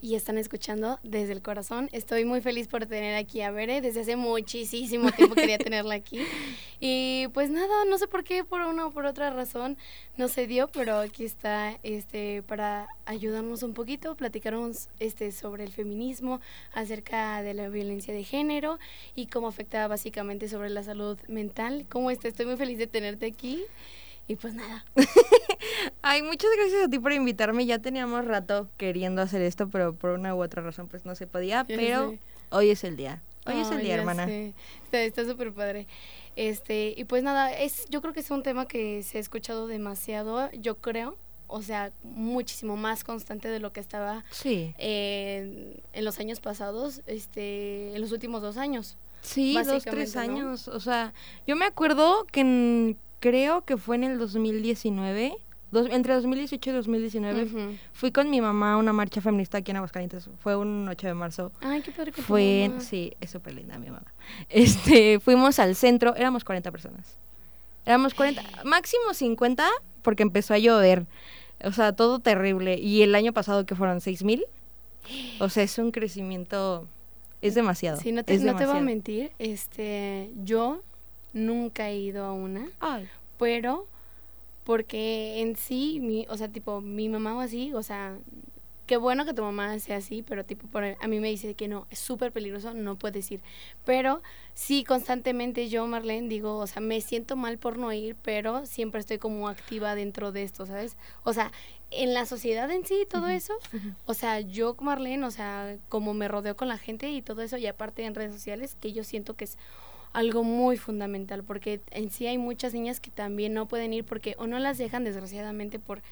y están escuchando desde el corazón. Estoy muy feliz por tener aquí a Bere. Desde hace muchísimo tiempo quería tenerla aquí. Y pues nada, no sé por qué, por una o por otra razón no se dio, pero aquí está este para ayudarnos un poquito, platicarnos este sobre el feminismo, acerca de la violencia de género y cómo afecta básicamente sobre la salud mental. ¿Cómo estás? Estoy muy feliz de tenerte aquí. Y pues nada. Ay, muchas gracias a ti por invitarme. Ya teníamos rato queriendo hacer esto, pero por una u otra razón pues no se podía. pero hoy es el día. Hoy es el día, hermana. Está súper padre. Este, y pues nada, es, yo creo que es un tema que se ha escuchado demasiado, yo creo, o sea, muchísimo más constante de lo que estaba sí. en los años pasados, este, en los últimos dos años. Sí, dos, tres años. O sea, yo me acuerdo que en, creo que fue en el 2019, entre 2018 y 2019, fui con mi mamá a una marcha feminista aquí en Aguascalientes. Fue un 8 de marzo. Ay, qué padre que Fue, sí, es súper linda mi mamá. Este, fuimos al centro, éramos 40 personas. Éramos 40, máximo 50 porque empezó a llover. O sea, todo terrible. Y el año pasado que fueron 6 mil. O sea, es un crecimiento, es demasiado. Sí, no te, no te voy a mentir. Este, yo nunca he ido a una, pero porque en sí, mi, o sea, tipo, mi mamá o así, o sea, qué bueno que tu mamá sea así, pero tipo, por, a mí me dice que no, es súper peligroso, no puedes ir. Pero sí, constantemente yo, Marlene, digo, o sea, me siento mal por no ir, pero siempre estoy como activa dentro de esto, ¿sabes? O sea, en la sociedad en sí, todo eso, o sea, yo, Marlene, o sea, como me rodeo con la gente y todo eso, y aparte en redes sociales, que yo siento que es algo muy fundamental, porque en sí hay muchas niñas que también no pueden ir porque o no las dejan desgraciadamente por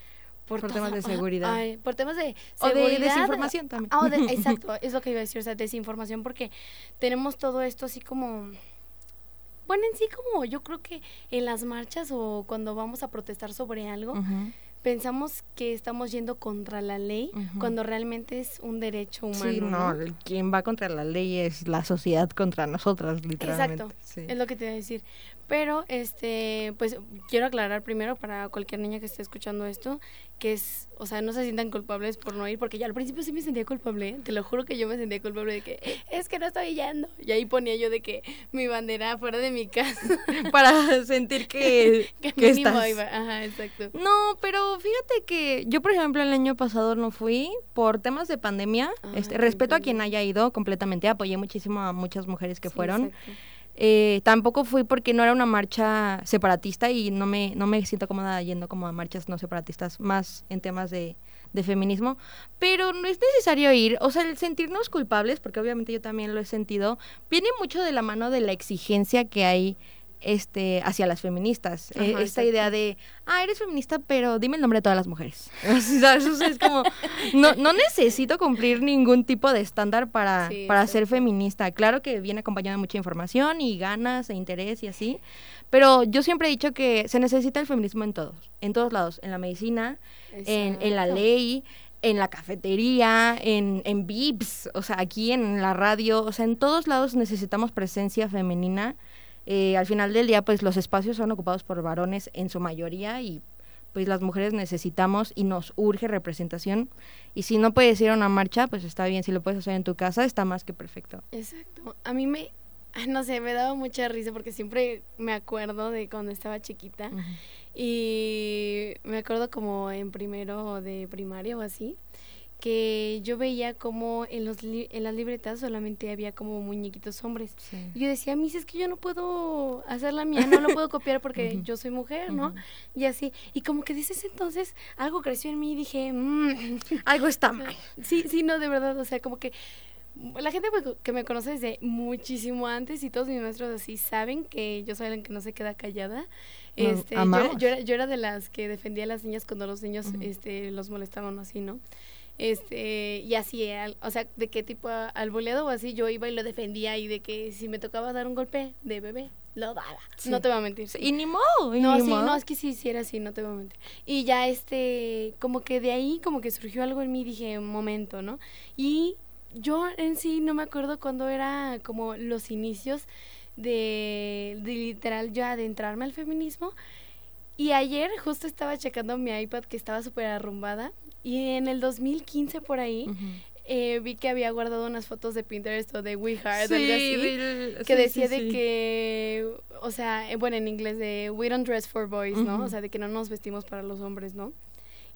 por, temas de seguridad. por temas de seguridad. O de desinformación también. Ah, exacto, es lo que iba a decir, o sea, desinformación, porque tenemos todo esto así como... Bueno, en sí como yo creo que en las marchas o cuando vamos a protestar sobre algo, pensamos que estamos yendo contra la ley cuando realmente es un derecho humano. Sí, no, quien va contra la ley es la sociedad contra nosotras, literalmente. Exacto, es lo que te iba a decir. Pero, este, pues quiero aclarar primero para cualquier niña que esté escuchando esto, que es, o sea, no se sientan culpables por no ir, porque ya al principio sí me sentía culpable, te lo juro que yo me sentía culpable de que es que no estoy yendo. Y ahí ponía yo de que mi bandera fuera de mi casa. Para sentir que, que, estás. Iba. Ajá, exacto. No, pero fíjate que yo, por ejemplo, el año pasado no fui por temas de pandemia. Ah, este, respeto a quien haya ido completamente, apoyé muchísimo a muchas mujeres que fueron. Eh, tampoco fui porque no era una marcha separatista y no me, no me siento cómoda yendo como a marchas no separatistas, más en temas de, de feminismo, pero no es necesario ir, o sea, el sentirnos culpables, porque obviamente yo también lo he sentido, viene mucho de la mano de la exigencia que hay este hacia las feministas. Eh, esta idea de, ah, eres feminista, pero dime el nombre de todas las mujeres. es como, no, no necesito cumplir ningún tipo de estándar para, para ser feminista. Claro que viene acompañado de mucha información y ganas e interés y así, pero yo siempre he dicho que se necesita el feminismo en todos, en todos lados, en la medicina, en, en, la ley, en la cafetería, en, en VIPs, o sea, aquí en la radio, o sea, en todos lados necesitamos presencia femenina eh, al final del día, pues los espacios son ocupados por varones en su mayoría y pues las mujeres necesitamos y nos urge representación. Y si no puedes ir a una marcha, pues está bien, si lo puedes hacer en tu casa, está más que perfecto. Exacto. A mí me, no sé, me daba mucha risa porque siempre me acuerdo de cuando estaba chiquita y me acuerdo como en primero de primaria o así que yo veía como en, los en las libretas solamente había como muñequitos hombres. Y yo decía, mis, es que yo no puedo hacer la mía, no lo puedo copiar porque yo soy mujer, ¿no? Y así. Y como que dices entonces, algo creció en mí y dije, mmm, algo está mal. Sí, sí, no, de verdad, o sea, como que la gente que me conoce desde muchísimo antes y todos mis maestros así saben que yo soy la que no se queda callada. Este, yo, era, yo, era, de las que defendía a las niñas cuando los niños este, los molestaban así, ¿no? Este y así o sea de qué tipo al boleado o así yo iba y lo defendía y de que si me tocaba dar un golpe de bebé lo daba. No te voy a mentir. Y ni modo no sí no es que sí sí era así no te voy a mentir. Y ya este como que de ahí como que surgió algo en mí dije un momento no y yo en sí no me acuerdo cuando era como los inicios de, de literal yo adentrarme al feminismo. Y ayer justo estaba checando mi iPad que estaba súper arrumbada y en el 2015 por ahí, eh, vi que había guardado unas fotos de Pinterest o de We Heart, que decía de que, o sea, eh, bueno, en inglés de We don't dress for boys, ¿no? O sea, de que no nos vestimos para los hombres, ¿no?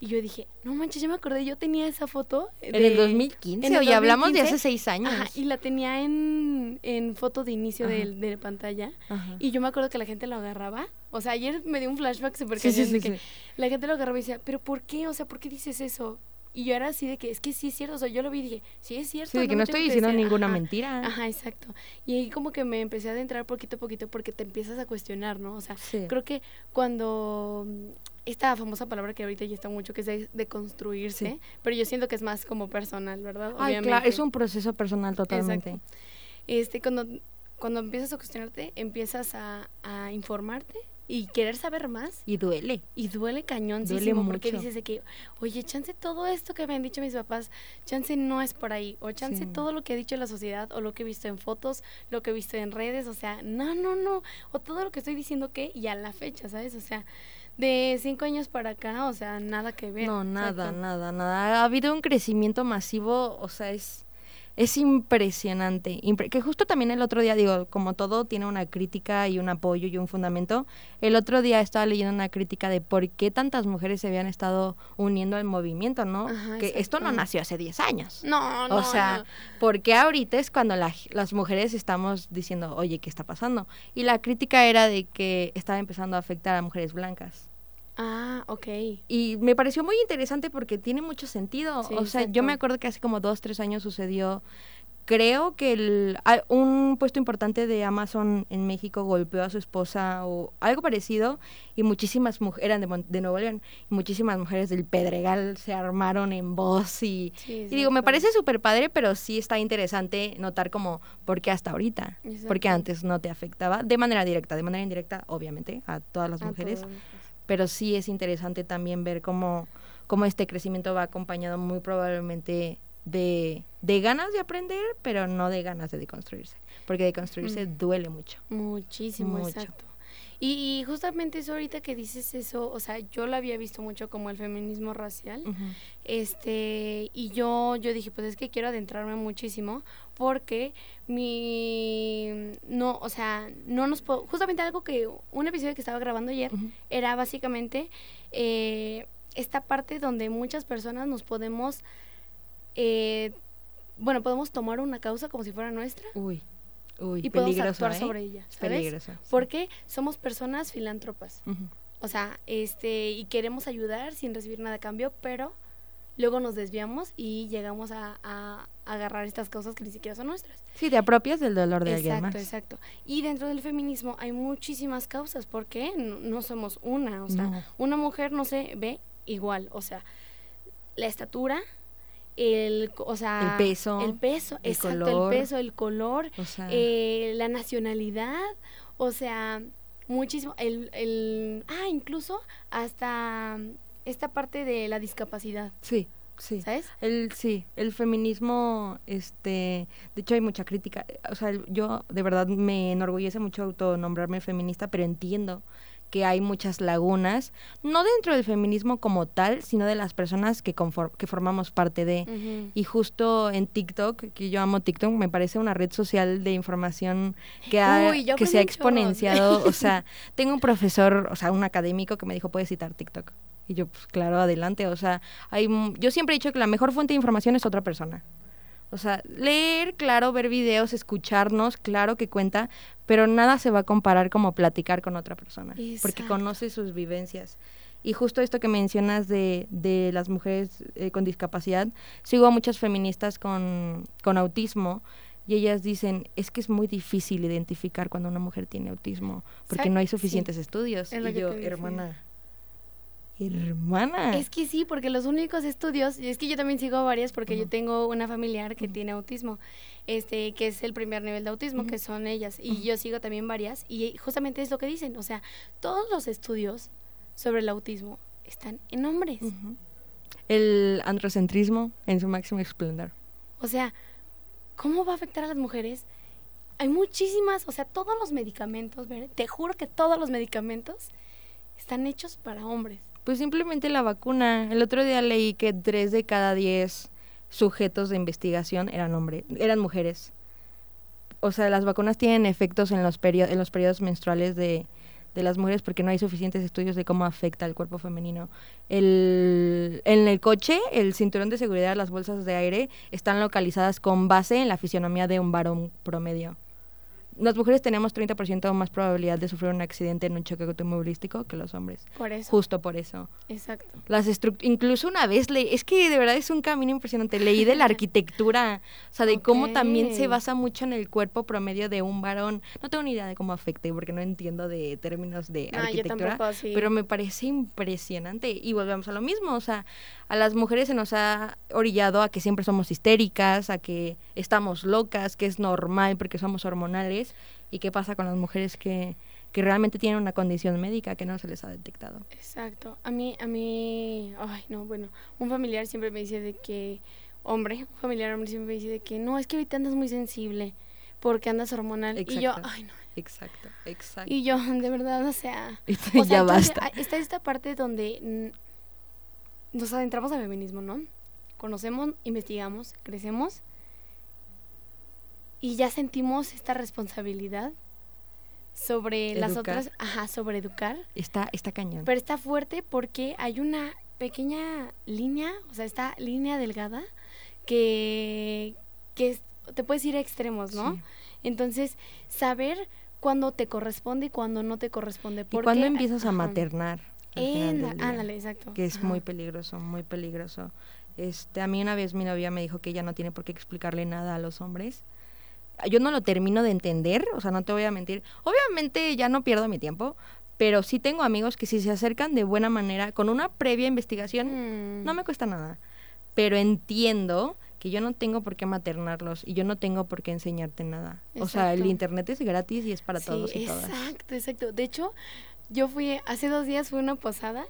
Y yo dije, no manches, ya me acordé, yo tenía esa foto. en el 2015, en hablamos de hace seis años. Ajá, y la tenía en, en foto de inicio de, de, pantalla. Y yo me acuerdo que la gente lo agarraba. O sea, ayer me dio un flashback súper sí, de que la gente lo agarraba y decía, pero ¿por qué? O sea, ¿por qué dices eso? Y yo era así de que, es que sí es cierto, o sea, yo lo vi y dije, sí es cierto. Sí, de que no, estoy diciendo ninguna mentira. Ajá, exacto. Y ahí como que me empecé a adentrar poquito a poquito porque te empiezas a cuestionar, ¿no? O sea, creo que cuando esta famosa palabra que ahorita ya está mucho, que es de, construirse, pero yo siento que es más como personal, ¿verdad? Ay, claro, es un proceso personal totalmente. Este, cuando, cuando empiezas a cuestionarte, empiezas a, a informarte y querer saber más. Y duele. Y duele cañón, duele mucho. porque dices de que, oye, chance todo esto que me han dicho mis papás, chance no es por ahí, o chance todo lo que ha dicho la sociedad, o lo que he visto en fotos, lo que he visto en redes, o sea, no, no, no, o todo lo que estoy diciendo que, y a la fecha, ¿sabes? O sea, de cinco años para acá, o sea, nada que ver. No, nada, nada, nada. Ha habido un crecimiento masivo, o sea, es es impresionante. que justo también el otro día, digo, como todo tiene una crítica y un apoyo y un fundamento, el otro día estaba leyendo una crítica de por qué tantas mujeres se habían estado uniendo al movimiento, ¿no? que esto no nació hace 10 años. No, no. O sea, ¿por qué ahorita es cuando las mujeres estamos diciendo, oye, ¿qué está pasando? Y la crítica era de que estaba empezando a afectar a mujeres blancas. Ah, ok. Y me pareció muy interesante porque tiene mucho sentido. o sea, yo me acuerdo que hace como dos, tres años sucedió. Creo que el, un puesto importante de Amazon en México golpeó a su esposa o algo parecido y muchísimas mujeres, eran de, de Nuevo León, y muchísimas mujeres del Pedregal se armaron en voz y, y digo, me parece súper padre, pero sí está interesante notar como por qué hasta ahorita, porque antes no te afectaba de manera directa, de manera indirecta, obviamente, a todas las mujeres pero sí es interesante también ver cómo, cómo este crecimiento va acompañado muy probablemente de, de ganas de aprender, pero no de ganas de deconstruirse, porque deconstruirse mm. duele mucho. Muchísimo, exacto. Y, justamente eso ahorita que dices eso, o sea, yo lo había visto mucho como el feminismo racial, este, y yo, yo dije, pues es que quiero adentrarme muchísimo, porque mi, no, o sea, no nos puedo, justamente algo que, un episodio que estaba grabando ayer, era básicamente eh, esta parte donde muchas personas nos podemos, eh, bueno, podemos tomar una causa como si fuera nuestra. Uy y podemos actuar ¿eh? sobre ella, ¿sabes? Porque somos personas filántropas. O sea, este, y queremos ayudar sin recibir nada a cambio, pero luego nos desviamos y llegamos a, agarrar estas cosas que ni siquiera son nuestras. Sí, te apropias del dolor de alguien más. Exacto, exacto. Y dentro del feminismo hay muchísimas causas, porque no, no somos una, o sea, una mujer no se ve igual, o sea, la estatura, el, o sea, el peso, el peso, el exacto, color, el peso, el color, eh, la nacionalidad, o sea, muchísimo, el, el, ah, incluso hasta esta parte de la discapacidad. Sí. Sí. ¿Sabes? El, sí, el feminismo, este, de hecho hay mucha crítica, o sea, yo de verdad me enorgullece mucho autonombrarme feminista, pero entiendo que hay muchas lagunas, no dentro del feminismo como tal, sino de las personas que, que formamos parte de. Y justo en TikTok, que yo amo TikTok, me parece una red social de información que, ha, que se ha exponenciado. o sea, tengo un profesor, o sea, un académico que me dijo, puedes citar TikTok. Y yo, pues claro, adelante. O sea, hay, yo siempre he dicho que la mejor fuente de información es otra persona. O sea, leer, claro, ver videos, escucharnos, claro que cuenta, pero nada se va a comparar como platicar con otra persona, porque conoce sus vivencias. Y justo esto que mencionas de, de las mujeres eh, con discapacidad, sigo a muchas feministas con, con autismo y ellas dicen, es que es muy difícil identificar cuando una mujer tiene autismo, porque no hay suficientes estudios. y yo, hermana, Hermana. Es que sí, porque los únicos estudios, y es que yo también sigo varias porque yo tengo una familiar que tiene autismo, este, que es el primer nivel de autismo, que son ellas, y yo sigo también varias, y justamente es lo que dicen, o sea, todos los estudios sobre el autismo están en hombres. El androcentrismo en su máximo esplendor. O sea, ¿cómo va a afectar a las mujeres? Hay muchísimas, o sea, todos los medicamentos, te juro que todos los medicamentos están hechos para hombres. Pues simplemente la vacuna. El otro día leí que tres de cada diez sujetos de investigación eran hombres, eran mujeres. O sea, las vacunas tienen efectos en los, en los periodos menstruales de, de las mujeres porque no hay suficientes estudios de cómo afecta al cuerpo femenino. El, en el coche, el cinturón de seguridad, las bolsas de aire están localizadas con base en la fisionomía de un varón promedio las mujeres tenemos 30% más probabilidad de sufrir un accidente en un choque automovilístico que los hombres. Por eso. Justo por eso. Exacto. Las incluso una vez le es que de verdad es un camino impresionante. Leí de la arquitectura, o sea, de cómo también se basa mucho en el cuerpo promedio de un varón. No tengo ni idea de cómo afecte porque no entiendo de términos de arquitectura, pero me parece impresionante y volvemos a lo mismo, o sea, a las mujeres se nos ha orillado a que siempre somos histéricas, a que estamos locas, que es normal porque somos hormonales. ¿Y qué pasa con las mujeres que, que realmente tienen una condición médica que no se les ha detectado? Exacto. A mí, a mí, ay, no, bueno, un familiar siempre me dice de que, hombre, un familiar hombre siempre me dice de que, no, es que ahorita andas muy sensible porque andas hormonal. Y yo, ay, no. Exacto, exacto. Y yo, de verdad, o sea, o sea ya basta. Está esta parte donde nos adentramos al feminismo, ¿no? Conocemos, investigamos, crecemos y ya sentimos esta responsabilidad sobre las otras, ajá, sobre educar. Está, está cañón. Pero está fuerte porque hay una pequeña línea, o sea, esta línea delgada que, que te puedes ir a extremos, ¿no? Entonces, saber cuándo te corresponde y cuándo no te corresponde. Porque, ¿Y cuándo empiezas a maternar? ándale, exacto. Que es muy peligroso, muy peligroso. Este, a mí una vez mi novia me dijo que ella no tiene por qué explicarle nada a los hombres. Yo no lo termino de entender, o sea, no te voy a mentir. Obviamente ya no pierdo mi tiempo, pero sí tengo amigos que si se acercan de buena manera, con una previa investigación, mm. no me cuesta nada. Pero entiendo que yo no tengo por qué maternarlos y yo no tengo por qué enseñarte nada. O sea, el internet es gratis y es para todos y todas. Exacto, exacto. De hecho, yo fui, hace dos días fue una posada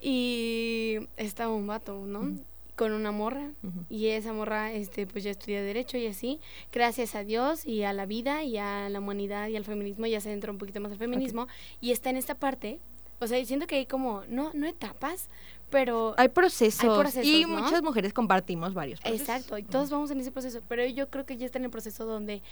y estaba un vato, ¿no? Con una morra. Y esa morra, este, pues ya estudia Derecho y así. Gracias a Dios y a la vida y a la humanidad y al feminismo, ya se entró un poquito más al feminismo. Y está en esta parte. O sea, siento que hay como, no, no etapas, pero hay procesos, y muchas mujeres compartimos varios procesos. Exacto, y todos vamos en ese proceso, pero yo creo que ya está en el proceso donde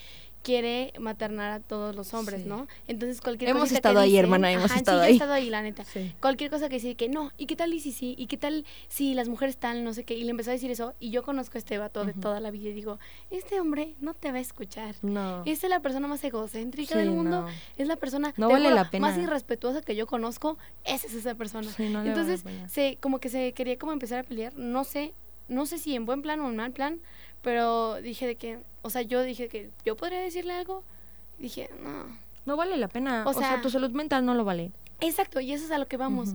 quiere maternar a todos los hombres, ¿no? Entonces cualquier hemos estado ahí, hermana, hemos estado ahí. He estado ahí, la neta. Cualquier cosa que dice que no, ¿y qué tal y si sí? ¿Y qué tal si las mujeres tal, no sé qué? Y le empezó a decir eso y yo conozco a este vato de toda la vida y digo, este hombre no te va a escuchar. No. Esta es la persona más egocéntrica del mundo, es la persona no vale la pena. más irrespetuosa que yo conozco, esa es esa persona. Entonces, se como que se quería como empezar a pelear, no sé, no sé si en buen plan o en mal plan, pero dije de que, o sea, yo dije que yo podría decirle algo, dije, no. No vale la pena, o, sea, tu salud mental no lo vale. Exacto, y eso es a lo que vamos.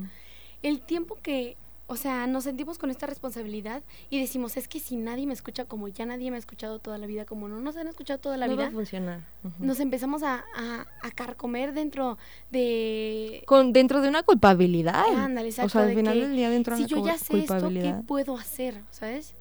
El tiempo que o sea, nos sentimos con esta responsabilidad y decimos, es que si nadie me escucha como ya nadie me ha escuchado toda la vida, como no nos han escuchado toda la vida, va a funcionar. nos empezamos a, a, carcomer dentro de... Con, dentro de una culpabilidad. Ándale, exacto. O sea, al final del día dentro de una culpabilidad. Si yo ya sé esto, ¿qué puedo hacer? ¿Sabes?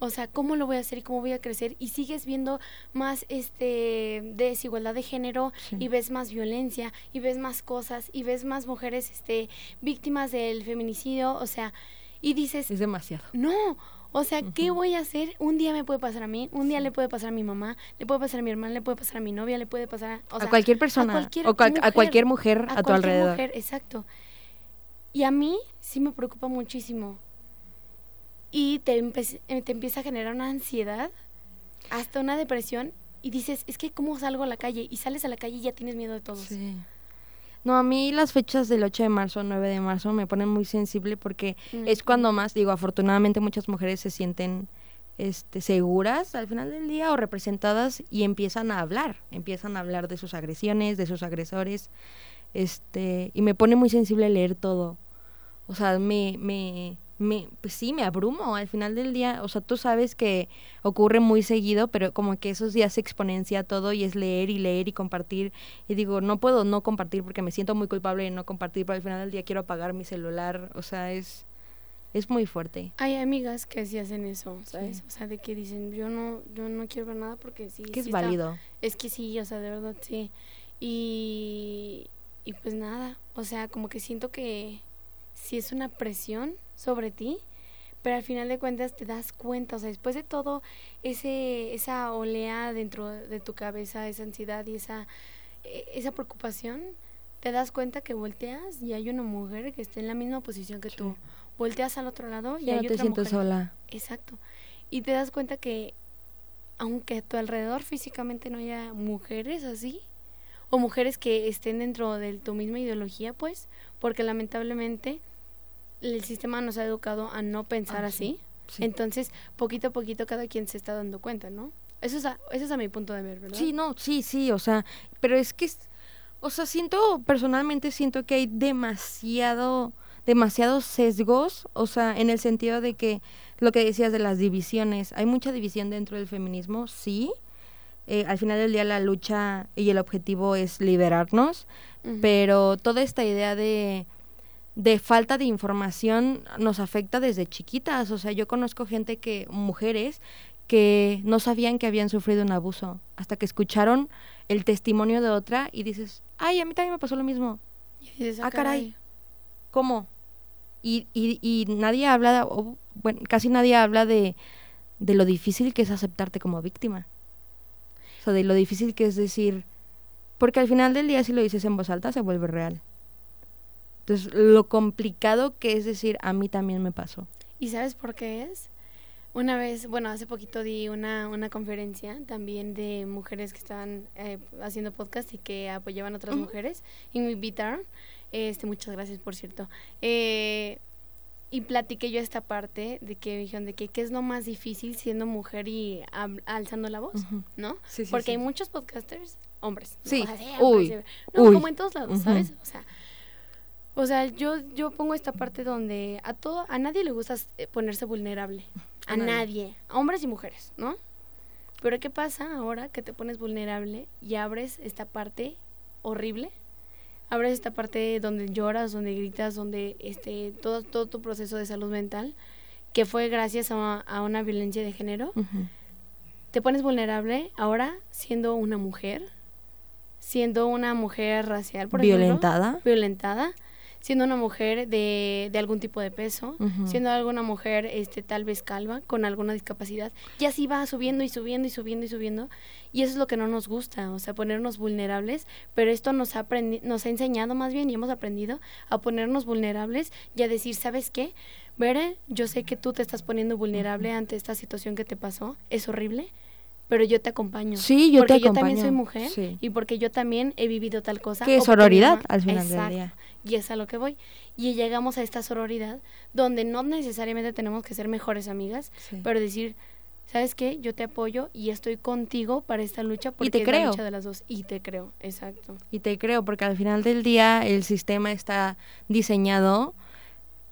O sea, ¿cómo lo voy a hacer y cómo voy a crecer? Y sigues viendo más este desigualdad de género y ves más violencia y ves más cosas y ves más mujeres este víctimas del feminicidio, o sea, y dices, es demasiado. No, o sea, ¿qué voy a hacer? Un día me puede pasar a mí, un día le puede pasar a mi mamá, le puede pasar a mi hermana, le puede pasar a mi novia, le puede pasar a, cualquier persona, a cualquier o mujer, a cualquier mujer a, tu alrededor. Mujer, exacto. Y a mí sí me preocupa muchísimo y te, eh, te empieza a generar una ansiedad, hasta una depresión, y dices, es que ¿cómo salgo a la calle? Y sales a la calle y ya tienes miedo de todo. Sí. No, a mí las fechas del 8 de marzo, 9 de marzo me ponen muy sensible porque es cuando más, digo, afortunadamente muchas mujeres se sienten este, seguras al final del día o representadas y empiezan a hablar, empiezan a hablar de sus agresiones, de sus agresores, este, y me pone muy sensible leer todo. O sea, me, me, me, pues sí, me abrumo al final del día. O sea, tú sabes que ocurre muy seguido, pero como que esos días se exponencia todo y es leer y leer y compartir. Y digo, no puedo no compartir porque me siento muy culpable de no compartir, pero al final del día quiero apagar mi celular. O sea, es, es muy fuerte. Hay amigas que sí hacen eso, ¿sabes? O sea, de que dicen, yo no, yo no quiero ver nada porque sí. Que es válido. Es que sí, o sea, de verdad sí. Y, y pues nada, o sea, como que siento que si es una presión sobre ti, pero al final de cuentas te das cuenta, o sea, después de todo ese esa oleada dentro de tu cabeza, esa ansiedad y esa e, esa preocupación, te das cuenta que volteas y hay una mujer que está en la misma posición que tú. Volteas al otro lado y hay no te otra sola. Exacto. Y te das cuenta que aunque a tu alrededor físicamente no haya mujeres así, o mujeres que estén dentro de tu misma ideología, pues, porque lamentablemente el sistema nos ha educado a no pensar ah, así. Entonces, poquito a poquito cada quien se está dando cuenta, ¿no? Eso es a, eso es a mi punto de ver, ¿verdad? Sí, no, sí, sí, o sea, pero es que, o sea, siento, personalmente siento que hay demasiado, demasiados sesgos, o sea, en el sentido de que lo que decías de las divisiones, hay mucha división dentro del feminismo, sí, eh, al final del día la lucha y el objetivo es liberarnos, pero toda esta idea de, de falta de información nos afecta desde chiquitas. O sea, yo conozco gente que, mujeres, que no sabían que habían sufrido un abuso hasta que escucharon el testimonio de otra y dices, ay, a mí también me pasó lo mismo. ah, ah caray. ¿Cómo? Y, y, y nadie habla, bueno, casi nadie habla de, de lo difícil que es aceptarte como víctima. O sea, de lo difícil que es decir, porque al final del día si lo dices en voz alta se vuelve real. Entonces, lo complicado que es decir, a mí también me pasó. ¿Y sabes por qué es? Una vez, bueno, hace poquito di una, una conferencia también de mujeres que estaban eh, haciendo podcast y que apoyaban a otras mujeres y me invitaron. Este, muchas gracias, por cierto. Eh, y platiqué yo esta parte de que me dijeron de que qué es lo más difícil siendo mujer y alzando la voz, ¿no? Sí, sí, Porque hay muchos podcasters hombres. Sí. Uy. no, como en todos lados, ¿sabes? O sea, o sea, yo yo pongo esta parte donde a todo a nadie le gusta eh, ponerse vulnerable. A, nadie. nadie, a hombres y mujeres, ¿no? Pero ¿qué pasa ahora que te pones vulnerable y abres esta parte horrible abres esta parte donde lloras, donde gritas, donde este todo, todo tu proceso de salud mental, que fue gracias a, una violencia de género, te pones vulnerable ahora siendo una mujer, siendo una mujer racial, por violentada, violentada, siendo una mujer de, de algún tipo de peso, siendo alguna mujer este tal vez calva, con alguna discapacidad, y así va subiendo y subiendo y subiendo y subiendo, y eso es lo que no nos gusta, o sea, ponernos vulnerables, pero esto nos ha, nos ha enseñado más bien y hemos aprendido a ponernos vulnerables y a decir, ¿sabes qué? Bere, yo sé que tú te estás poniendo vulnerable ante esta situación que te pasó, es horrible, pero yo te acompaño. Sí, yo porque te acompaño. yo también soy mujer y porque yo también he vivido tal cosa. Que sororidad al final del día. Y es a lo que voy. Y llegamos a esta sororidad donde no necesariamente tenemos que ser mejores amigas, pero decir, ¿sabes qué? Yo te apoyo y estoy contigo para esta lucha porque y te creo. la lucha de las dos. Y te creo, exacto. Y te creo porque al final del día el sistema está diseñado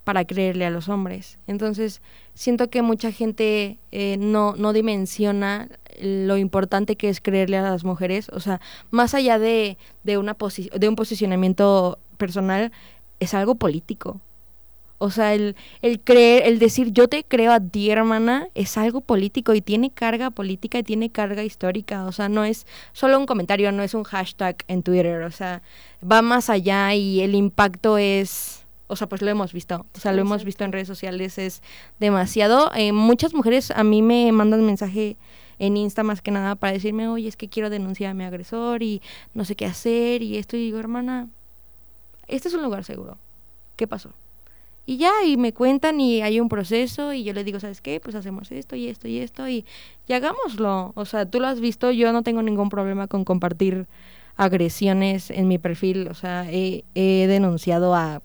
para creerle a los hombres. Entonces, siento que mucha gente eh, no, no dimensiona lo importante que es creerle a las mujeres. O sea, más allá de, de, una de un posicionamiento personal, es algo político. O sea, el, el creer, el decir yo te creo a ti, hermana, es algo político y tiene carga política y tiene carga histórica. O sea, no es solo un comentario, no es un hashtag en Twitter. O sea, va más allá y el impacto es. O sea, pues lo hemos visto. O sea, lo hemos visto en redes sociales, es demasiado. Eh, muchas mujeres a mí me mandan mensaje en Insta más que nada para decirme, oye, es que quiero denunciar a mi agresor y no sé qué hacer y esto. Y digo, hermana, este es un lugar seguro. ¿Qué pasó? Y ya, y me cuentan y hay un proceso y yo les digo, ¿sabes qué? Pues hacemos esto y esto y esto y, y hagámoslo. O sea, tú lo has visto, yo no tengo ningún problema con compartir agresiones en mi perfil. O sea, he, he denunciado a,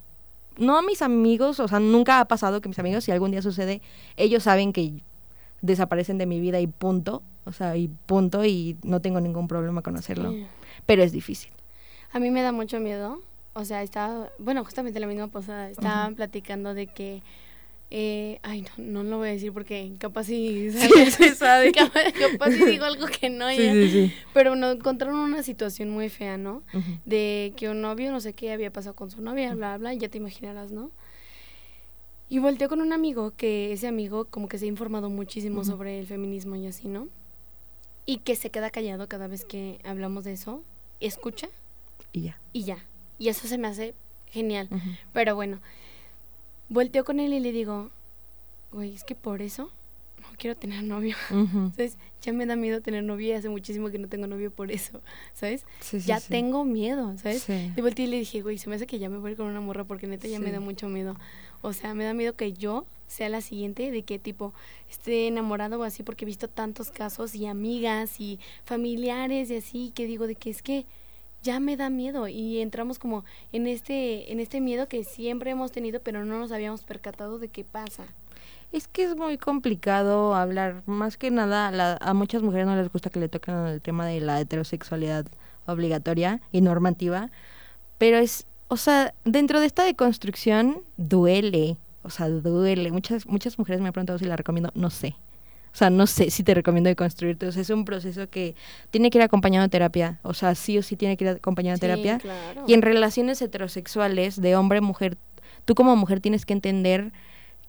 no a mis amigos, o sea, nunca ha pasado que mis amigos, si algún día sucede, ellos saben que desaparecen de mi vida y punto. O sea, y punto y no tengo ningún problema con hacerlo. Pero es difícil. A mí me da mucho miedo o sea, estaba, bueno, justamente la misma posada, estaban platicando de que, eh, ay, no, no lo voy a decir porque capaz si, sabe, capaz, si digo algo que no, pero no, encontraron una situación muy fea, ¿no? De que un novio, no sé qué había pasado con su novia, bla, bla, y ya te imaginarás, ¿no? Y volteó con un amigo que ese amigo como que se ha informado muchísimo sobre el feminismo y así, ¿no? Y que se queda callado cada vez que hablamos de eso, escucha. Y ya. Y ya y eso se me hace genial. Pero bueno, volteo con él y le digo, güey, es que por eso no quiero tener novio. Entonces, ya me da miedo tener novio y hace muchísimo que no tengo novio por eso, ¿sabes? ya tengo miedo, ¿sabes? De vuelta y le dije, güey, se me hace que ya me voy con una morra porque neta ya me da mucho miedo. O sea, me da miedo que yo sea la siguiente de que tipo esté enamorado o así porque he visto tantos casos y amigas y familiares y así que digo de que es que ya me da miedo y entramos como en este en este miedo que siempre hemos tenido pero no nos habíamos percatado de qué pasa. Es que es muy complicado hablar, más que nada a muchas mujeres no les gusta que le toquen el tema de la heterosexualidad obligatoria y normativa, pero es, o sea, dentro de esta deconstrucción duele, o sea, duele. Muchas muchas mujeres me han preguntado si la recomiendo, no sé. O sea, no sé si te recomiendo de construirte. O sea, es un proceso que tiene que ir acompañado de terapia. O sea, sí o sí tiene que ir acompañado de terapia. Y en relaciones heterosexuales de hombre mujer, tú como mujer tienes que entender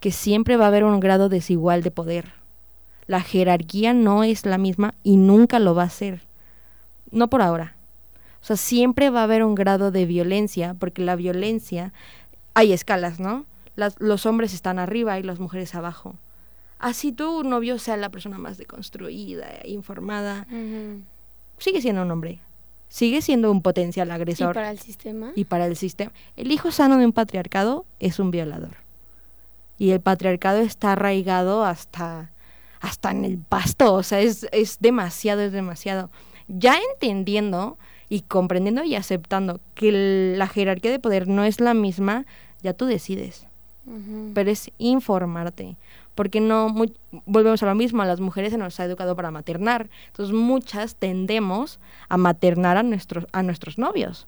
que siempre va a haber un grado desigual de poder. La jerarquía no es la misma y nunca lo va a ser. No por ahora. O sea, siempre va a haber un grado de violencia, porque la violencia, hay escalas, ¿no? los hombres están arriba y las mujeres abajo así tu novio sea la persona más deconstruida, informada, sigue siendo un hombre. Sigue siendo un potencial agresor. ¿Y para el sistema? Y para el sistema. El hijo sano de un patriarcado es un violador. Y el patriarcado está arraigado hasta, hasta en el pasto. O sea, es, es demasiado, es demasiado. Ya entendiendo y comprendiendo y aceptando que la jerarquía de poder no es la misma, ya tú decides. Pero es informarte porque no volvemos a lo mismo, a las mujeres se nos ha educado para maternar. Entonces muchas tendemos a maternar a nuestros a nuestros novios.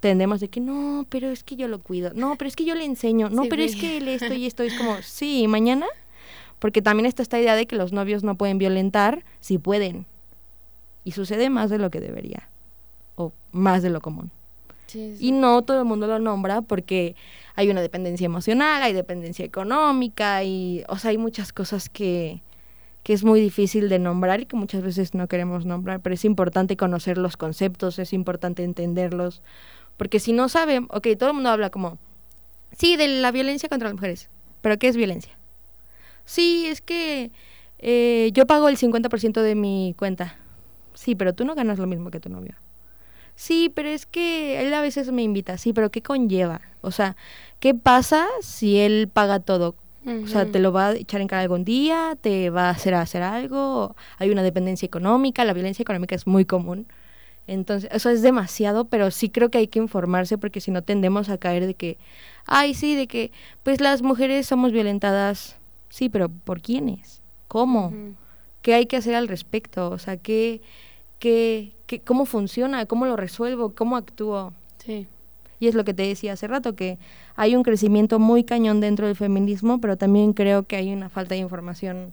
Tendemos de que no, pero es que yo lo cuido. No, pero es que yo le enseño. No, pero es que él esto y esto es como, sí, mañana porque también está esta idea de que los novios no pueden violentar si pueden. Y sucede más de lo que debería o más de lo común. Y no todo el mundo lo nombra porque hay una dependencia emocional, hay dependencia económica y, o sea, hay muchas cosas que, que es muy difícil de nombrar y que muchas veces no queremos nombrar, pero es importante conocer los conceptos, es importante entenderlos, porque si no saben, ok, todo el mundo habla como, sí, de la violencia contra las mujeres, pero ¿qué es violencia? Sí, es que eh, yo pago el 50% de mi cuenta. Sí, pero tú no ganas lo mismo que tu novio sí, pero es que él a veces me invita, sí, pero ¿qué conlleva? O sea, ¿qué pasa si él paga todo? O sea, te lo va a echar en cara algún día, te va a hacer hacer algo, hay una dependencia económica, la violencia económica es muy común. Entonces, eso es demasiado, pero sí creo que hay que informarse porque si no tendemos a caer de que, ay, sí, de que, pues las mujeres somos violentadas. Sí, pero ¿por quiénes? ¿Cómo? ¿Qué hay que hacer al respecto? O sea, ¿qué, qué, cómo funciona, cómo lo resuelvo, cómo actúo. Sí. Y es lo que te decía hace rato, que hay un crecimiento muy cañón dentro del feminismo, pero también creo que hay una falta de información.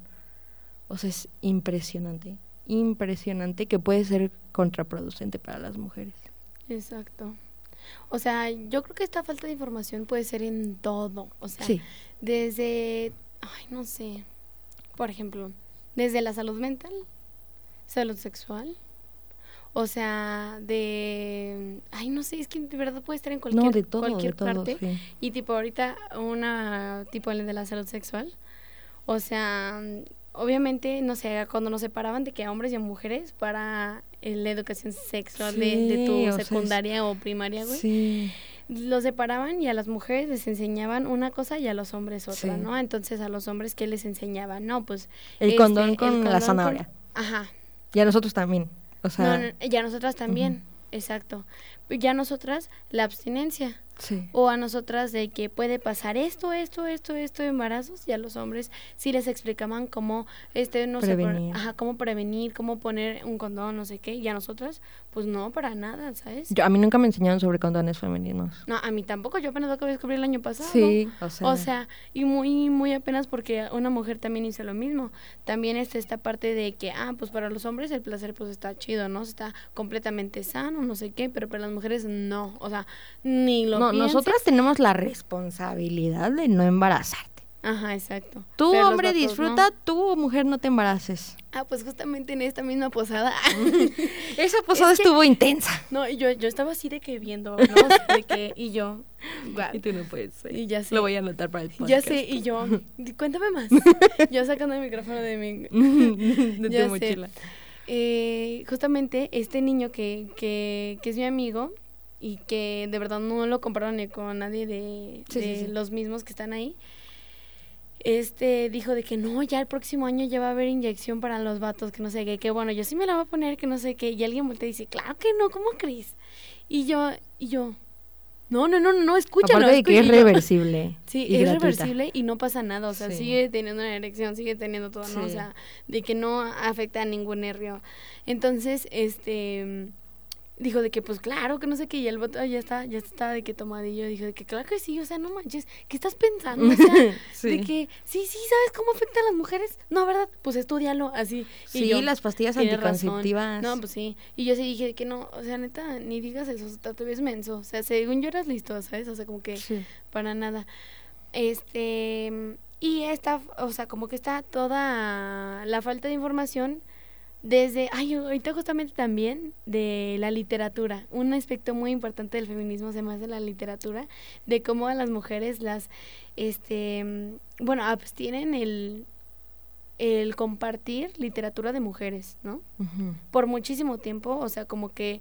O sea, es impresionante, impresionante que puede ser contraproducente para las mujeres. Exacto. O sea, yo creo que esta falta de información puede ser en todo. O sea, desde, ay, no sé, por ejemplo, desde la salud mental, salud sexual, o sea, de... Ay, no sé, es que de verdad puede estar en cualquier, cualquier parte. Y tipo ahorita una tipo de la salud sexual. O sea, obviamente, no sé, cuando nos separaban de que a hombres y a mujeres para la educación sexual de, tu secundaria o primaria, güey. Sí. Los separaban y a las mujeres les enseñaban una cosa y a los hombres otra, ¿no? Entonces, a los hombres, ¿qué les enseñaban? No, pues... El este, condón con la zanahoria. Ajá. Y a nosotros también. O sea, no, ya nosotras también, exacto. Ya nosotras la abstinencia. O a nosotras de que puede pasar esto, esto, esto, esto de embarazos y a los hombres sí les explicaban cómo este no prevenir. ajá, cómo prevenir, cómo poner un condón, no sé qué, y a nosotras pues no para nada, ¿sabes? Yo a mí nunca me enseñaron sobre condones femeninos. No, a mí tampoco, yo apenas lo acabé de descubrir el año pasado. Sí, o sea. O sea, y muy muy apenas porque una mujer también hizo lo mismo. También está esta parte de que ah, pues para los hombres el placer pues está chido, ¿no? Está completamente sano, no sé qué, pero para las mujeres no, o sea, ni lo no, nosotras tenemos la responsabilidad de no embarazarte. Ajá, exacto. Tú, hombre, disfruta, tú, mujer, no te embaraces. Ah, pues justamente en esta misma posada. Esa posada estuvo intensa. No, y yo, yo estaba así de que viendo, ¿no? De que, y yo. Y tú no puedes. Y ya sé. Lo voy a anotar para el podcast. Ya sé, y yo. Cuéntame más. yo sacando el micrófono de mi. de tu mochila. Eh, justamente este niño que, que, que es mi amigo y que de verdad no lo compraron ni con nadie de, de los mismos que están ahí este dijo de que no, ya el próximo año ya va a haber inyección para los vatos, que no sé qué, que bueno, yo sí me la voy a poner, que no sé qué, y alguien voltea y dice, claro que no, ¿cómo crees? Y yo, y yo, no, no, no, no, escúchalo. Aparte de que es reversible. sí, es reversible y no pasa nada, o sea, sigue teniendo una erección, sigue teniendo todo, ¿no? O sea, de que no afecta a ningún nervio. Entonces, este dijo de que pues claro que no sé qué y el voto ya está ya está de que tomadillo dijo de que claro que sí o sea no manches qué estás pensando o sea de que sí sí sabes cómo afecta a las mujeres no verdad pues estudialo así sí las pastillas anticonceptivas. No pues sí y yo sí dije que no o sea neta ni digas eso te ves menso o sea según yo eras listo sabes o sea como que para nada. Este y esta o sea como que está toda la falta de información desde, ay, ahorita justamente también de la literatura, un aspecto muy importante del feminismo me hace la literatura, de cómo a las mujeres las, este, bueno, abstienen el, el compartir literatura de mujeres, ¿no? Por muchísimo tiempo, o sea, como que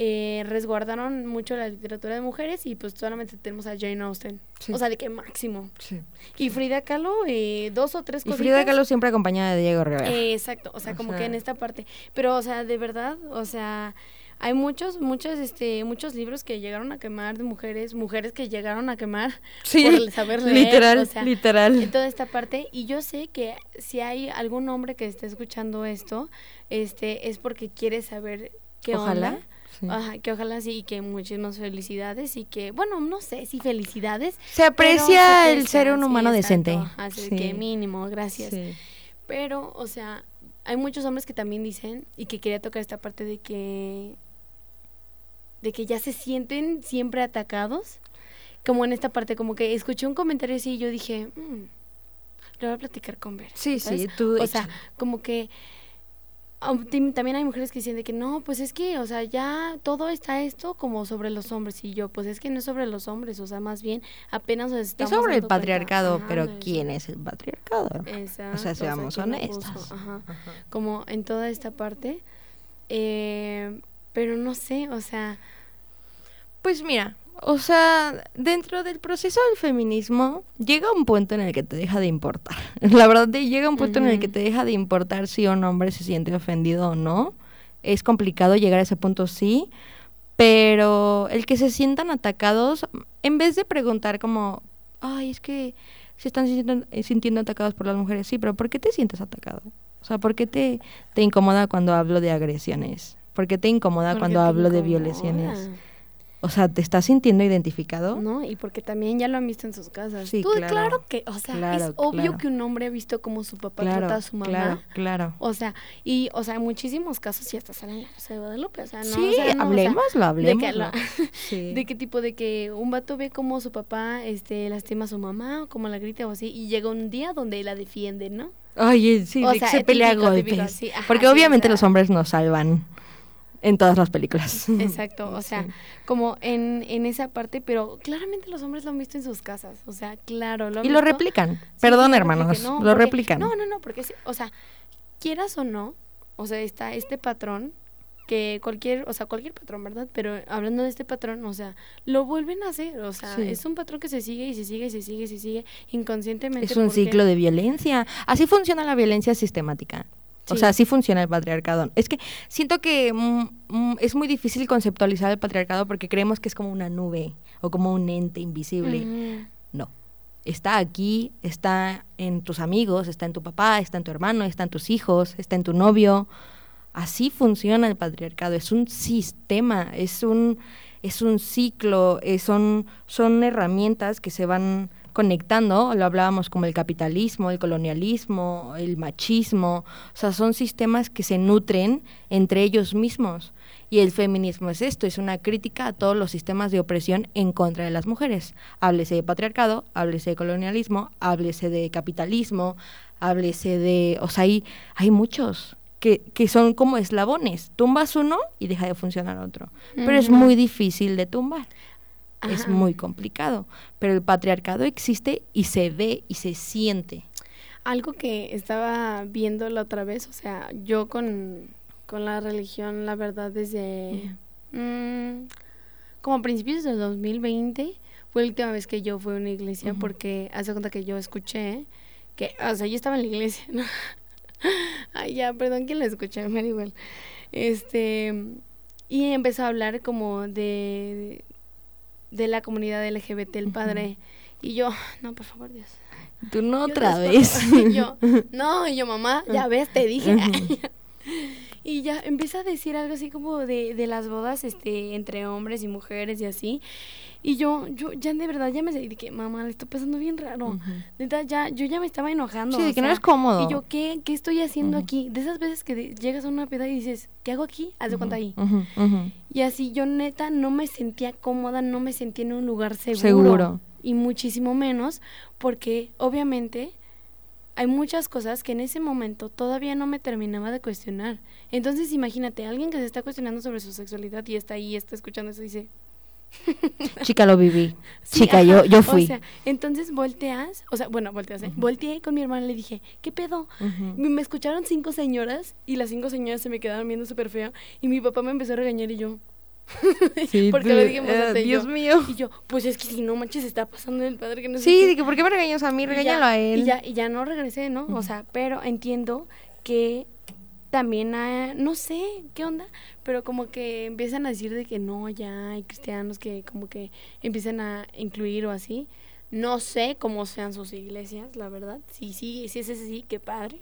eh, resguardaron mucho la literatura de mujeres y pues solamente tenemos a Jane Austen. O sea, de qué máximo. Y Frida Kahlo, eh, dos o tres cosas. Y Frida Kahlo siempre acompañada de Diego Rivera. exacto, o sea, como que en esta parte. Pero, o sea, de verdad, o sea, hay muchos, muchos, este, muchos libros que llegaron a quemar de mujeres, mujeres que llegaron a quemar sí, por saber leer. Literal, o sea, literal. En toda esta parte. Y yo sé que si hay algún hombre que esté escuchando esto, este, es porque quiere saber qué Ojalá. onda Ajá, que ojalá sí, y que muchísimas felicidades y que, bueno, no sé si felicidades. Se aprecia el ser un humano decente. Así que mínimo, gracias. Pero, o sea, hay muchos hombres que también dicen, y que quería tocar esta parte de que, de que ya se sienten siempre atacados. Como en esta parte, como que escuché un comentario así y yo dije, mm, lo voy a platicar con Ver. Sí, sí, tú. O sea, como que también hay mujeres que dicen de que no, pues es que, o sea, ya todo está esto como sobre los hombres y yo, pues es que no es sobre los hombres, o sea, más bien apenas estamos... Es sobre el patriarcado, pero ¿quién es el patriarcado? o sea, seamos honestas. Como en toda esta parte, eh, pero no sé, o sea... Pues mira, o sea, dentro del proceso del feminismo llega un punto en el que te deja de importar. La verdad, llega un punto en el que te deja de importar si un hombre se siente ofendido o no. Es complicado llegar a ese punto, sí. Pero el que se sientan atacados, en vez de preguntar como, ay, es que se están sintiendo, eh, sintiendo atacados por las mujeres, sí, pero ¿por qué te sientes atacado? O sea, ¿por qué te, te incomoda cuando hablo de agresiones? ¿Por qué te incomoda cuando hablo de violaciones? O sea, ¿te estás sintiendo identificado? No, y porque también ya lo han visto en sus casas. Sí, claro. que, o sea, es obvio que un hombre ha visto cómo su papá trata a su mamá. Claro, claro. O sea, y, o sea, en muchísimos casos ya hasta salen la Rosa de Guadalupe, o sea, no. Sí, hablemoslo, hablemoslo. De, qué tipo de que un vato ve cómo su papá, este, lastima a su mamá, o como la grita o así, y llega un día donde la defiende, ¿no? Ay, sí, de que se pelea a golpes. porque obviamente los hombres nos salvan en todas las películas. Exacto, o sea, como en, en esa parte, pero claramente los hombres lo han visto en sus casas, o sea, claro. Lo y lo replican, perdón hermanos, lo replican. No, no, no, porque, o sea, quieras o no, o sea, está este patrón que cualquier, o sea, cualquier patrón, ¿verdad? Pero hablando de este patrón, o sea, lo vuelven a hacer, o sea, es un patrón que se sigue y se sigue y se sigue y se sigue inconscientemente. Es un ciclo de violencia. Así funciona la violencia sistemática. O sea, así funciona el patriarcado. Es que siento que mm, mm, es muy difícil conceptualizar el patriarcado porque creemos que es como una nube o como un ente invisible. No. Está aquí, está en tus amigos, está en tu papá, está en tu hermano, está en tus hijos, está en tu novio. Así funciona el patriarcado. Es un sistema, es un, es un ciclo, son, son herramientas que se van conectando, lo hablábamos como el capitalismo, el colonialismo, el machismo, o sea, son sistemas que se nutren entre ellos mismos. Y el feminismo es esto, es una crítica a todos los sistemas de opresión en contra de las mujeres. Háblese de patriarcado, háblese de colonialismo, háblese de capitalismo, háblese de... O sea, hay, hay muchos que, que son como eslabones. Tumbas uno y deja de funcionar otro. Pero es muy difícil de tumbar. Es muy complicado. Pero el patriarcado existe y se ve y se siente. Algo que estaba viendo la otra vez, o sea, yo con con la religión, la verdad, desde mm, como a principios del 2020 fue la última vez que yo fui a una iglesia porque hace cuenta que yo escuché que, o sea, yo estaba en la iglesia, ¿no? Ay, ya, perdón que la escuché, me igual. Este, y empezó a hablar como de, de la comunidad LGBT, el padre. Y yo, no, por favor, Dios. Tú no otra vez. Y yo, no, y yo, mamá, ya ves, te dije. Y ya empieza a decir algo así como de, de las bodas este entre hombres y mujeres y así. Y yo, yo ya de verdad ya me que mamá, le estoy pasando bien raro. ya, yo ya me estaba enojando. Sí, que no es cómodo. Y yo, ¿qué, qué estoy haciendo aquí? De esas veces que llegas a una peda y dices, ¿qué hago aquí? Haz de cuenta ahí. Y así yo neta no me sentía cómoda, no me sentía en un lugar seguro. Seguro. Y muchísimo menos porque obviamente hay muchas cosas que en ese momento todavía no me terminaba de cuestionar. Entonces imagínate, alguien que se está cuestionando sobre su sexualidad y está ahí, está escuchando eso y dice... Chica, lo viví. Chica, yo, yo fui. O sea, entonces volteas, o sea, bueno, volteas, ¿eh? Volteé con mi hermana y le dije, ¿qué pedo? Me escucharon cinco señoras y las cinco señoras se me quedaron viendo súper feo y mi papá me empezó a regañar y yo... Sí, porque lo dijimos uh, Dios mío. Y yo, pues es que si no manches, está pasando el padre que no Sí, dije, ¿por qué me regañas a mí? Regáñalo a él. Y ya, y ya no regresé, ¿no? O sea, pero entiendo que también hay, no sé qué onda, pero como que empiezan a decir de que no, ya hay cristianos que como que empiezan a incluir o así. No sé cómo sean sus iglesias, la verdad. Sí, sí, sí es así, qué padre.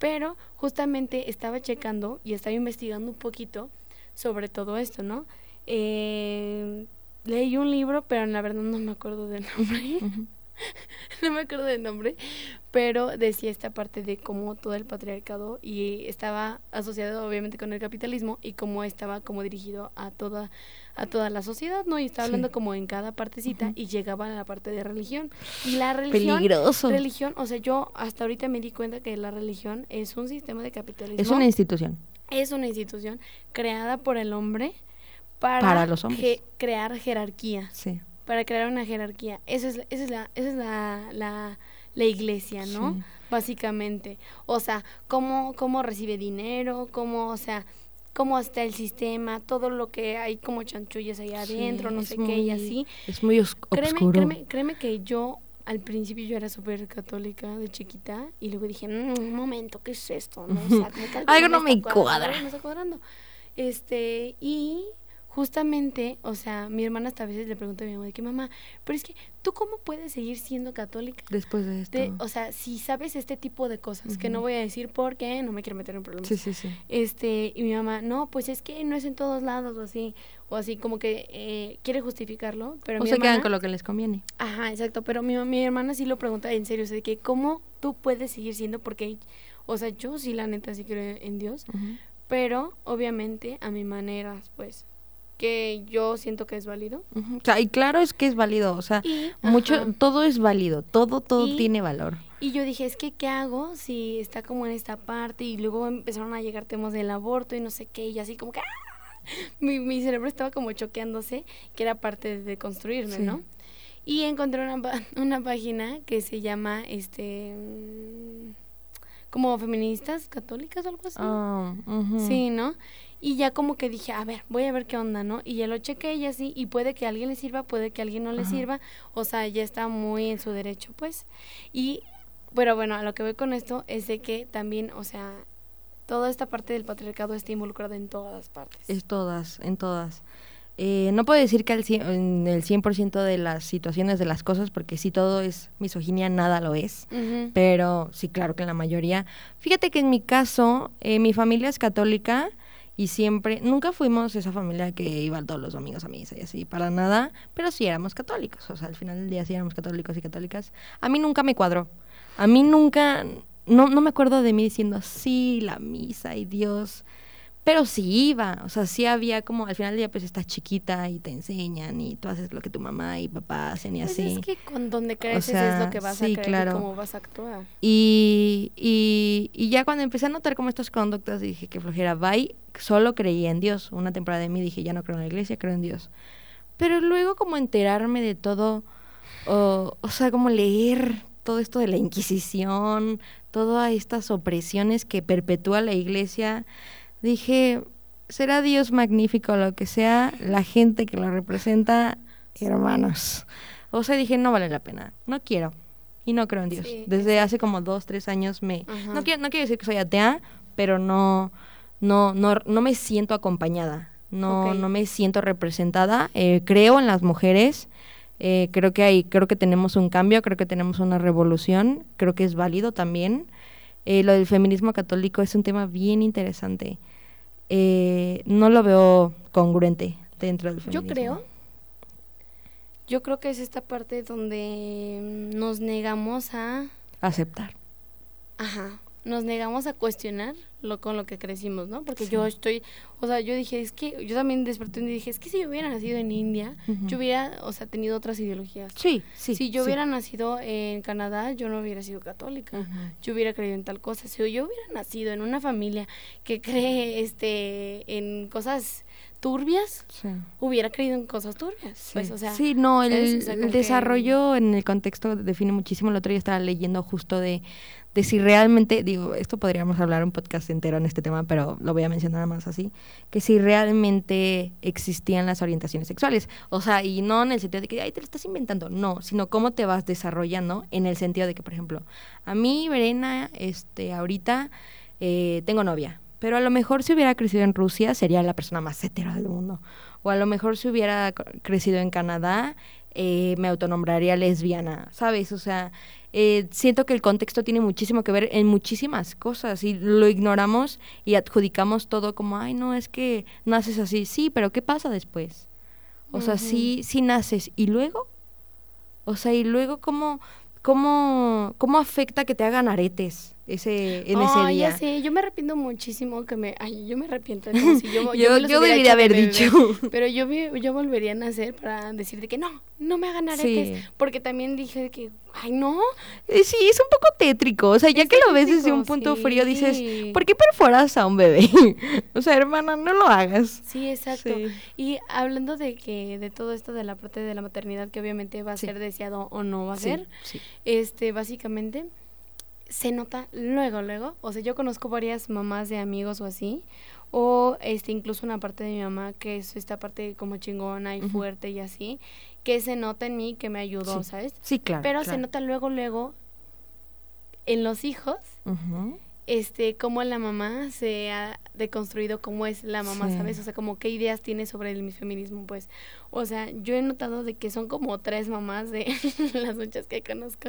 Pero justamente estaba checando y estaba investigando un poquito sobre todo esto, ¿no? Eh, leí un libro, pero la verdad no me acuerdo del nombre. no me acuerdo del nombre, pero decía esta parte de cómo todo el patriarcado y estaba asociado obviamente con el capitalismo y cómo estaba como dirigido a toda a toda la sociedad, ¿no? Y estaba hablando como en cada partecita y llegaba a la parte de religión. Y la religión peligroso. Religión, o sea, yo hasta ahorita me di cuenta que la religión es un sistema de capitalismo. Es una institución es una institución creada por el hombre para, los hombres. crear jerarquía. Sí. Para crear una jerarquía. Esa es, esa es, la, esa es la, la, la iglesia, ¿no? Básicamente. O sea, cómo, cómo recibe dinero, cómo, o sea, cómo está el sistema, todo lo que hay como chanchullas ahí adentro, no sé qué y así. Es muy oscuro. Créeme, créeme, créeme que yo al principio yo era súper católica de chiquita y luego dije, mm, un momento, ¿qué es esto? ¿No? Algo no me cuadra. No está cuadrando. Este, y justamente, o sea, mi hermana hasta a veces le pregunta a mi mamá de que mamá, pero es que tú cómo puedes seguir siendo católica después de esto. o sea, si sabes este tipo de cosas, que no voy a decir por qué, no me quiero meter en problemas. Sí, sí, sí. Este, y mi mamá, no, pues es que no es en todos lados o así, o así como que eh, quiere justificarlo, pero o se quedan con lo que les conviene. Ajá, exacto, pero mi, mi hermana sí lo pregunta en serio, o sea, de que cómo tú puedes seguir siendo porque o sea, yo sí la neta sí creo en Dios, pero obviamente a mi manera, pues que yo siento que es válido. O sea, y claro es que es válido, o sea, mucho, todo es válido, todo, todo tiene valor. Y yo dije, es que, ¿qué hago si está como en esta parte? Y luego empezaron a llegar temas del aborto y no sé qué, y así como que, ¡ah! mi, mi, cerebro estaba como choqueándose, que era parte de construirme, ¿no? Y encontré una, una página que se llama, este, mm, como feministas católicas o algo así. Ah, sí, ¿no? Y ya como que dije, a ver, voy a ver qué onda, ¿no? Y ya lo chequé y así, y puede que a alguien le sirva, puede que a alguien no le sirva, o sea, ya está muy en su derecho, pues. Y, pero bueno, a lo que voy con esto es de que también, o sea, toda esta parte del patriarcado está involucrada en todas partes. Es todas, en todas. Eh, no puedo decir que en el 100% de las situaciones de las cosas, porque si todo es misoginia, nada lo es. Pero sí, claro que en la mayoría. Fíjate que en mi caso, eh, mi familia es católica y siempre, nunca fuimos esa familia que iba todos los domingos a misa y así, para nada, pero sí éramos católicos, o sea, al final del día sí éramos católicos y católicas. A mí nunca me cuadró, a mí nunca, no, no me acuerdo de mí diciendo, sí, la misa y Dios, pero sí iba, o sea, sí había como, al final del día pues estás chiquita y te enseñan y tú haces lo que tu mamá y papá hacen y pues así. Es que con donde creces es lo que vas a creer y cómo vas a actuar. Y, y, y, ya cuando empecé a notar como estas conductas dije que flojera, bye, solo creía en Dios. Una temporada de mí dije, ya no creo en la iglesia, creo en Dios. Pero luego como enterarme de todo, o, o sea, como leer todo esto de la Inquisición, todas estas opresiones que perpetúa la iglesia, dije, será Dios magnífico lo que sea, la gente que lo representa, hermanos. O sea, dije, no vale la pena, no quiero. Y no creo en Dios. Desde hace como dos, tres años me... No quiero, no quiero decir que soy atea, pero no, no, no, no me siento acompañada. No, no me siento representada. Eh, creo en las mujeres. Eh, creo que hay, creo que tenemos un cambio, creo que tenemos una revolución, creo que es válido también. Eh, lo del feminismo católico es un tema bien interesante. Eh, no lo veo congruente dentro del feminismo. Yo creo. Yo creo que es esta parte donde nos negamos a aceptar. Ajá nos negamos a cuestionar lo con lo que crecimos, ¿no? Porque yo estoy, o sea, yo dije, es que yo también desperté y dije, es que si yo hubiera nacido en India, yo hubiera, o sea, tenido otras ideologías. Sí, sí. Si yo hubiera nacido en Canadá, yo no hubiera sido católica. Yo hubiera creído en tal cosa. Si yo hubiera nacido en una familia que cree este en cosas turbias, hubiera creído en cosas turbias. Sí, pues, o sea, sí no, el, el desarrollo en el contexto define muchísimo. El otro día estaba leyendo justo de de si realmente, digo, esto podríamos hablar un podcast entero en este tema, pero lo voy a mencionar más así, que si realmente existían las orientaciones sexuales. O sea, y no en el sentido de que, ay, te lo estás inventando, no, sino cómo te vas desarrollando en el sentido de que, por ejemplo, a mí, Verena, este, ahorita eh, tengo novia, pero a lo mejor si hubiera crecido en Rusia sería la persona más hetero del mundo. O a lo mejor si hubiera crecido en Canadá, eh, me autonombraría lesbiana, ¿sabes? O sea, eh, siento que el contexto tiene muchísimo que ver en muchísimas cosas y lo ignoramos y adjudicamos todo como, ay, no, es que naces así. Sí, pero ¿qué pasa después? O sea, sí, sí naces y luego, o sea, y luego cómo, cómo, cómo afecta que te hagan aretes ese, en ese día. ya sé, yo me arrepiento muchísimo que me, ay, yo me arrepiento como si yo, yo, yo, debería haber dicho. Pero yo, yo volvería a nacer para decirte que no, no me hagan aretes, porque también dije que, ay, no. Eh, sí, es un poco tétrico, o sea, ya que lo ves desde un punto frío, dices, ¿por qué perforas a un bebé? o sea, hermana, no lo hagas. Sí, exacto. Y hablando de que, de todo esto de la parte de la maternidad, que obviamente va a ser deseado o no va a ser, este, básicamente se nota luego, luego. O sea, yo conozco varias mamás de amigos o así, o este incluso una parte de mi mamá que es esta parte como chingona y fuerte y así, que se nota en mí que me ayudó, ¿sabes? Sí, claro. Pero se nota luego, luego en los hijos este, cómo la mamá se ha deconstruido cómo es la mamá, ¿sabes? O sea, como qué ideas tiene sobre el feminismo, pues. O sea, yo he notado de que son como tres mamás de las muchas que conozco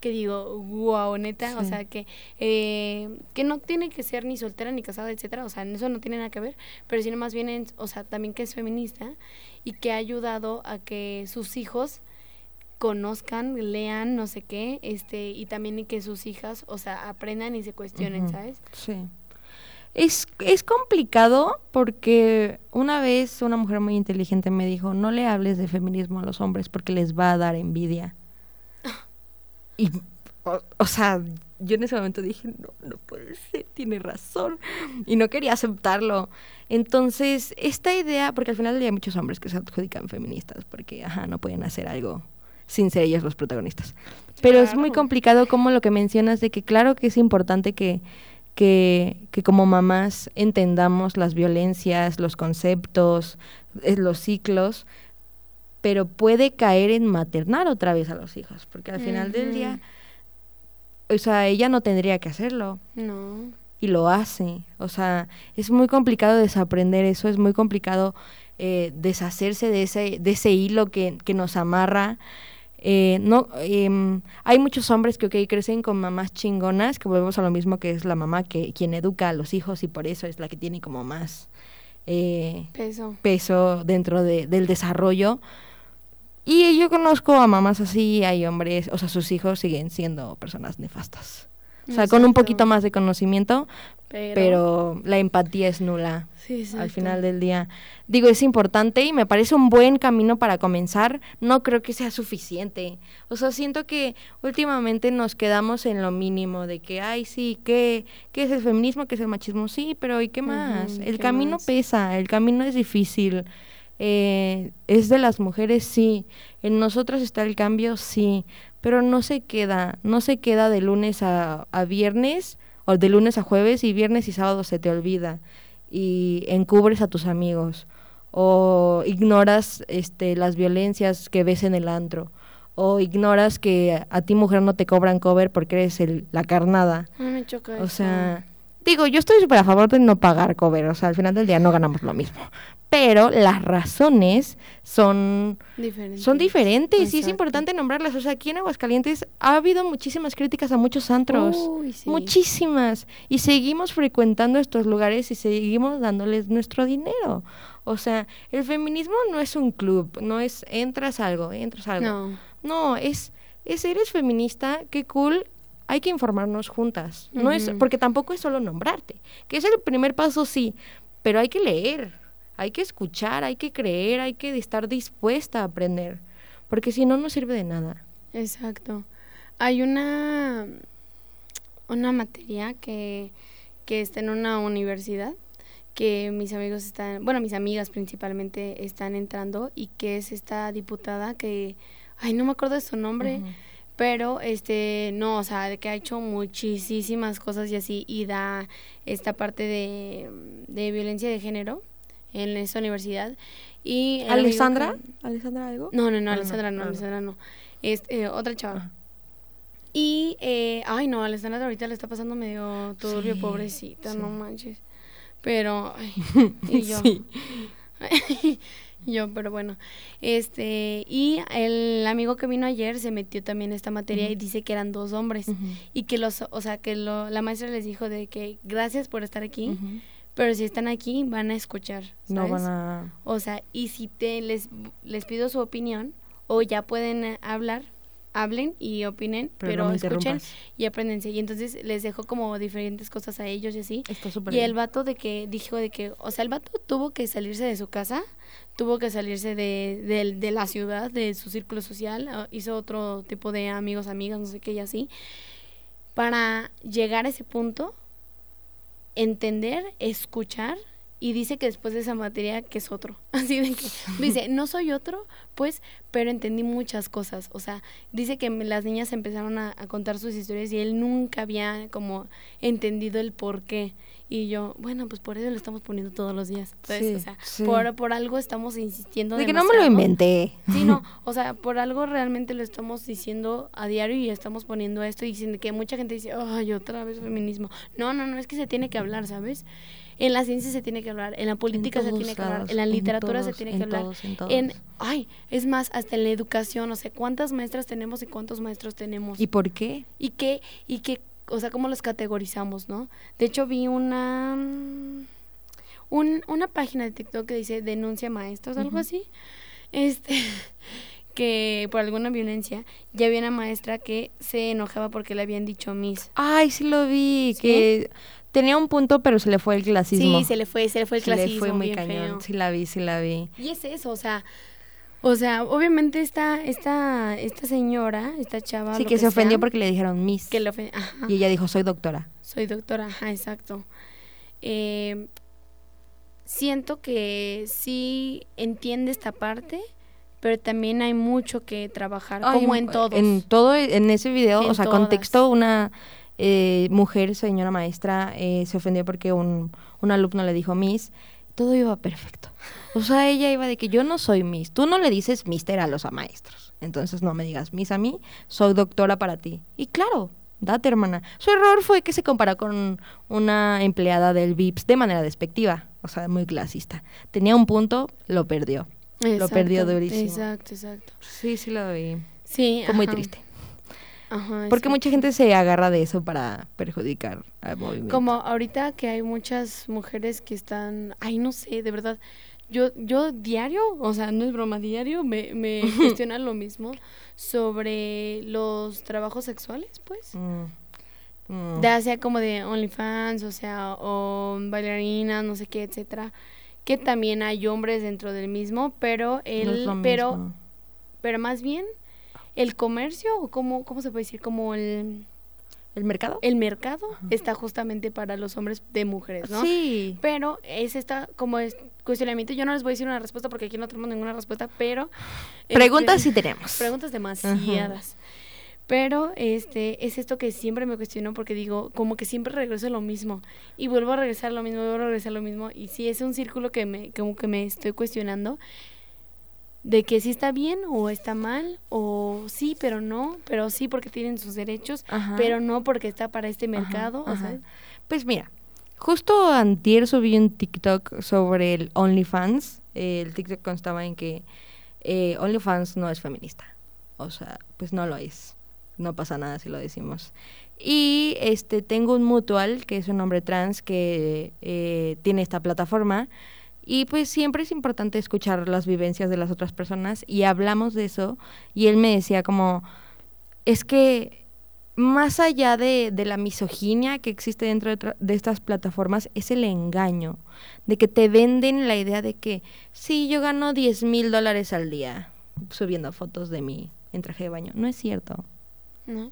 que digo, wow, neta, o sea, que, eh, que no tiene que ser ni soltera ni casada, etcétera, o sea, eso no tiene nada que ver, pero sino más bien, o sea, también que es feminista y que ha ayudado a que sus hijos conozcan, lean, no sé qué, este, y también que sus hijas, o sea, aprendan y se cuestionen, ¿sabes? Sí. Es, es complicado porque una vez una mujer muy inteligente me dijo, no le hables de feminismo a los hombres porque les va a dar envidia. y, o, sea, yo en ese momento dije, no, no puede ser, tiene razón. Y no quería aceptarlo. Entonces, esta idea, porque al final hay muchos hombres que se adjudican feministas porque, ajá, no pueden hacer algo sin ser ellos los protagonistas. Pero es muy complicado como lo que mencionas de que claro que es importante que, que, que como mamás entendamos las violencias, los conceptos, eh, los ciclos, pero puede caer en maternar otra vez a los hijos, porque al final del día, o sea, ella no tendría que hacerlo. No. Y lo hace. O sea, es muy complicado desaprender eso, es muy complicado eh, deshacerse de ese, de ese hilo que, que nos amarra Eh, no, em, hay muchos hombres que okay, crecen con mamás chingonas, que volvemos a lo mismo que es la mamá que quien educa a los hijos y por eso es la que tiene como más eh, peso. peso dentro de, del desarrollo. Y yo conozco a mamás así, hay hombres, o sea, sus hijos siguen siendo personas nefastas. O sea, con un poquito más de conocimiento, pero, la empatía es nula al final del día. Digo, es importante y me parece un buen camino para comenzar. No creo que sea suficiente. O sea, siento que últimamente nos quedamos en lo mínimo de que, ay, sí, ¿qué, qué es el feminismo? ¿Qué es el machismo? Sí, pero ¿y qué más? el camino pesa, el camino es difícil. Eh, es de las mujeres, sí. En nosotros está el cambio, sí. Pero no se queda, no se queda de lunes a, a viernes o de lunes a jueves y viernes y sábado se te olvida y encubres a tus amigos o ignoras este las violencias que ves en el antro o ignoras que a ti mujer no te cobran cover porque eres el, la carnada. me choca o sea, digo, yo estoy súper a favor de no pagar cover, o sea, al final del día no ganamos lo mismo. Pero las razones son diferentes, son diferentes y es importante nombrarlas. O sea, aquí en Aguascalientes ha habido muchísimas críticas a muchos antros, muchísimas, y seguimos frecuentando estos lugares y seguimos dándoles nuestro dinero. O sea, el feminismo no es un club, no es entras algo, entras algo. No, no es, es eres feminista, qué cool, hay que informarnos juntas. No es porque tampoco es solo nombrarte, que es el primer paso sí, pero hay que leer hay que escuchar, hay que creer, hay que estar dispuesta a aprender, porque si no, no sirve de nada. Exacto. Hay una, una materia que, que está en una universidad que mis amigos están, bueno, mis amigas principalmente están entrando y que es esta diputada que, ay, no me acuerdo de su nombre, pero este, no, o sea, que ha hecho muchísimas cosas y así, y da esta parte de, de violencia de género, en esa universidad. Y ¿Alessandra? ¿Alessandra algo? No, no, no, ah, Alessandra no, ah, Alessandra no. Es, eh, otra chava. Y, eh, ay, no, Alessandra ahorita le está pasando medio turbio, pobrecita, no manches. Pero, ay, y yo. yo, pero bueno. Este, y el amigo que vino ayer se metió también en esta materia y dice que eran dos hombres. Y que los, o sea, que lo, la maestra les dijo de que gracias por estar aquí pero si están aquí van a escuchar. No van a... O sea, y si te les, les pido su opinión o ya pueden eh, hablar, hablen y opinen, pero, escuchen y aprendense. Y entonces les dejo como diferentes cosas a ellos y así. y el vato de que dijo de que, o sea, el vato tuvo que salirse de su casa, tuvo que salirse de, de, de la ciudad, de su círculo social, ah, hizo otro tipo de amigos, amigas, no sé qué y así, para llegar a ese punto entender, escuchar y dice que después de esa materia que es otro. Así de que dice, no soy otro, pues, pero entendí muchas cosas. O sea, dice que las niñas empezaron a, contar sus historias y él nunca había como entendido el por qué. Y yo, bueno, pues por eso lo estamos poniendo todos los días. Entonces, o sea, por, por algo estamos insistiendo. De que no me lo inventé. Sí, no, o sea, por algo realmente lo estamos diciendo a diario y estamos poniendo esto y diciendo que mucha gente dice, ay, otra vez feminismo. No, no, no, es que se tiene que hablar, ¿sabes? En la ciencia se tiene que hablar, en la política se tiene que hablar, en la literatura se tiene que hablar. en, ay, es más, hasta en la educación, o sea, ¿cuántas maestras tenemos y cuántos maestros tenemos? ¿Y por qué? ¿Y qué? ¿Y qué? o sea, cómo los categorizamos, ¿no? De hecho, vi una, un, una página de TikTok que dice denuncia maestros, algo así. Este, que por alguna violencia ya había una maestra que se enojaba porque le habían dicho Miss. Ay, sí lo vi, que tenía un punto, pero se le fue el clasismo. Sí, se le fue, se le fue el clasismo. Se le fue muy cañón. Sí la vi, sí la vi. Y es eso, o sea, o sea, obviamente esta, esta, esta señora, esta chava. Sí, que, se ofendió porque le dijeron Miss. Que le Y ella dijo, soy doctora. Soy doctora, ajá, exacto. Eh, siento que sí entiende esta parte, pero también hay mucho que trabajar, como en todos. En todo, en ese video, o sea, contexto, una eh, mujer, señora maestra, eh, se ofendió porque un, un alumno le dijo Miss todo iba perfecto. O sea, ella iba de que yo no soy Miss. Tú no le dices Mister a los maestros. Entonces no me digas Miss a mí, soy doctora para ti. Y claro, date hermana. Su error fue que se comparó con una empleada del VIPS de manera despectiva. O sea, muy clasista. Tenía un punto, lo perdió. lo perdió durísimo. Exacto, exacto. Sí, sí lo vi. Sí. Fue muy triste. Porque mucha gente se agarra de eso para perjudicar al movimiento. Como ahorita que hay muchas mujeres que están, ay, no sé, de verdad. Yo, yo diario, o sea, no es broma, diario me, me cuestionan lo mismo sobre los trabajos sexuales, pues. Mm. Mm. Ya sea como de OnlyFans, o sea, o bailarinas, no sé qué, etcétera. Que también hay hombres dentro del mismo, pero él, pero, pero más bien el comercio, o cómo, cómo se puede decir, como el... ¿El mercado? El mercado está justamente para los hombres de mujeres, ¿no? Sí. Pero es esta como es cuestionamiento. Yo no les voy a decir una respuesta porque aquí no tenemos ninguna respuesta, pero... Preguntas este, sí tenemos. Preguntas demasiadas. Pero este es esto que siempre me cuestiono porque digo, como que siempre regreso a lo mismo y vuelvo a regresar a lo mismo, vuelvo a regresar a lo mismo y sí es un círculo que me como que me estoy cuestionando de que si está bien o está mal, o sí, pero no, pero sí porque tienen sus derechos, pero no porque está para este mercado. Pues mira, justo antier subí un TikTok sobre el OnlyFans. el TikTok constaba en que eh, OnlyFans no es feminista. O sea, pues no lo es. No pasa nada si lo decimos. Y este tengo un mutual, que es un hombre trans, que eh, tiene esta plataforma y pues siempre es importante escuchar las vivencias de las otras personas y hablamos de eso y él me decía como, es que más allá de, de la misoginia que existe dentro de, de, estas plataformas es el engaño, de que te venden la idea de que sí, yo gano 10 mil dólares al día subiendo fotos de mí en traje de baño. No es cierto. No.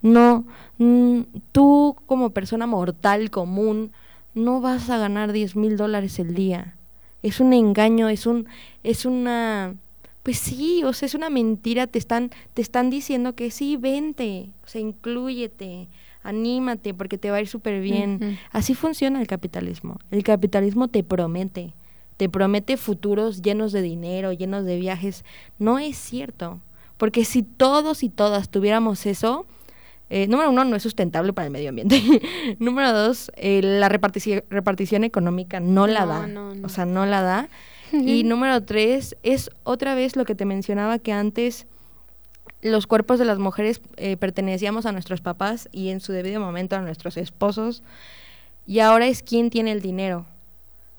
No, mm, tú como persona mortal común no vas a ganar 10 mil dólares el día es un engaño, es un, es una, pues sí, o sea, es una mentira, te están, te están diciendo que sí, vente, o sea, incluyete, anímate, porque te va a ir súper bien. Así funciona el capitalismo. El capitalismo te promete, te promete futuros llenos de dinero, llenos de viajes. No es cierto, porque si todos y todas tuviéramos eso, eh, número uno, no es sustentable para el medio ambiente. número dos, eh, la repartición, económica no la da. O sea, no la da. y número tres, es otra vez lo que te mencionaba que antes los cuerpos de las mujeres eh, pertenecíamos a nuestros papás y en su debido momento a nuestros esposos. Y ahora es quién tiene el dinero.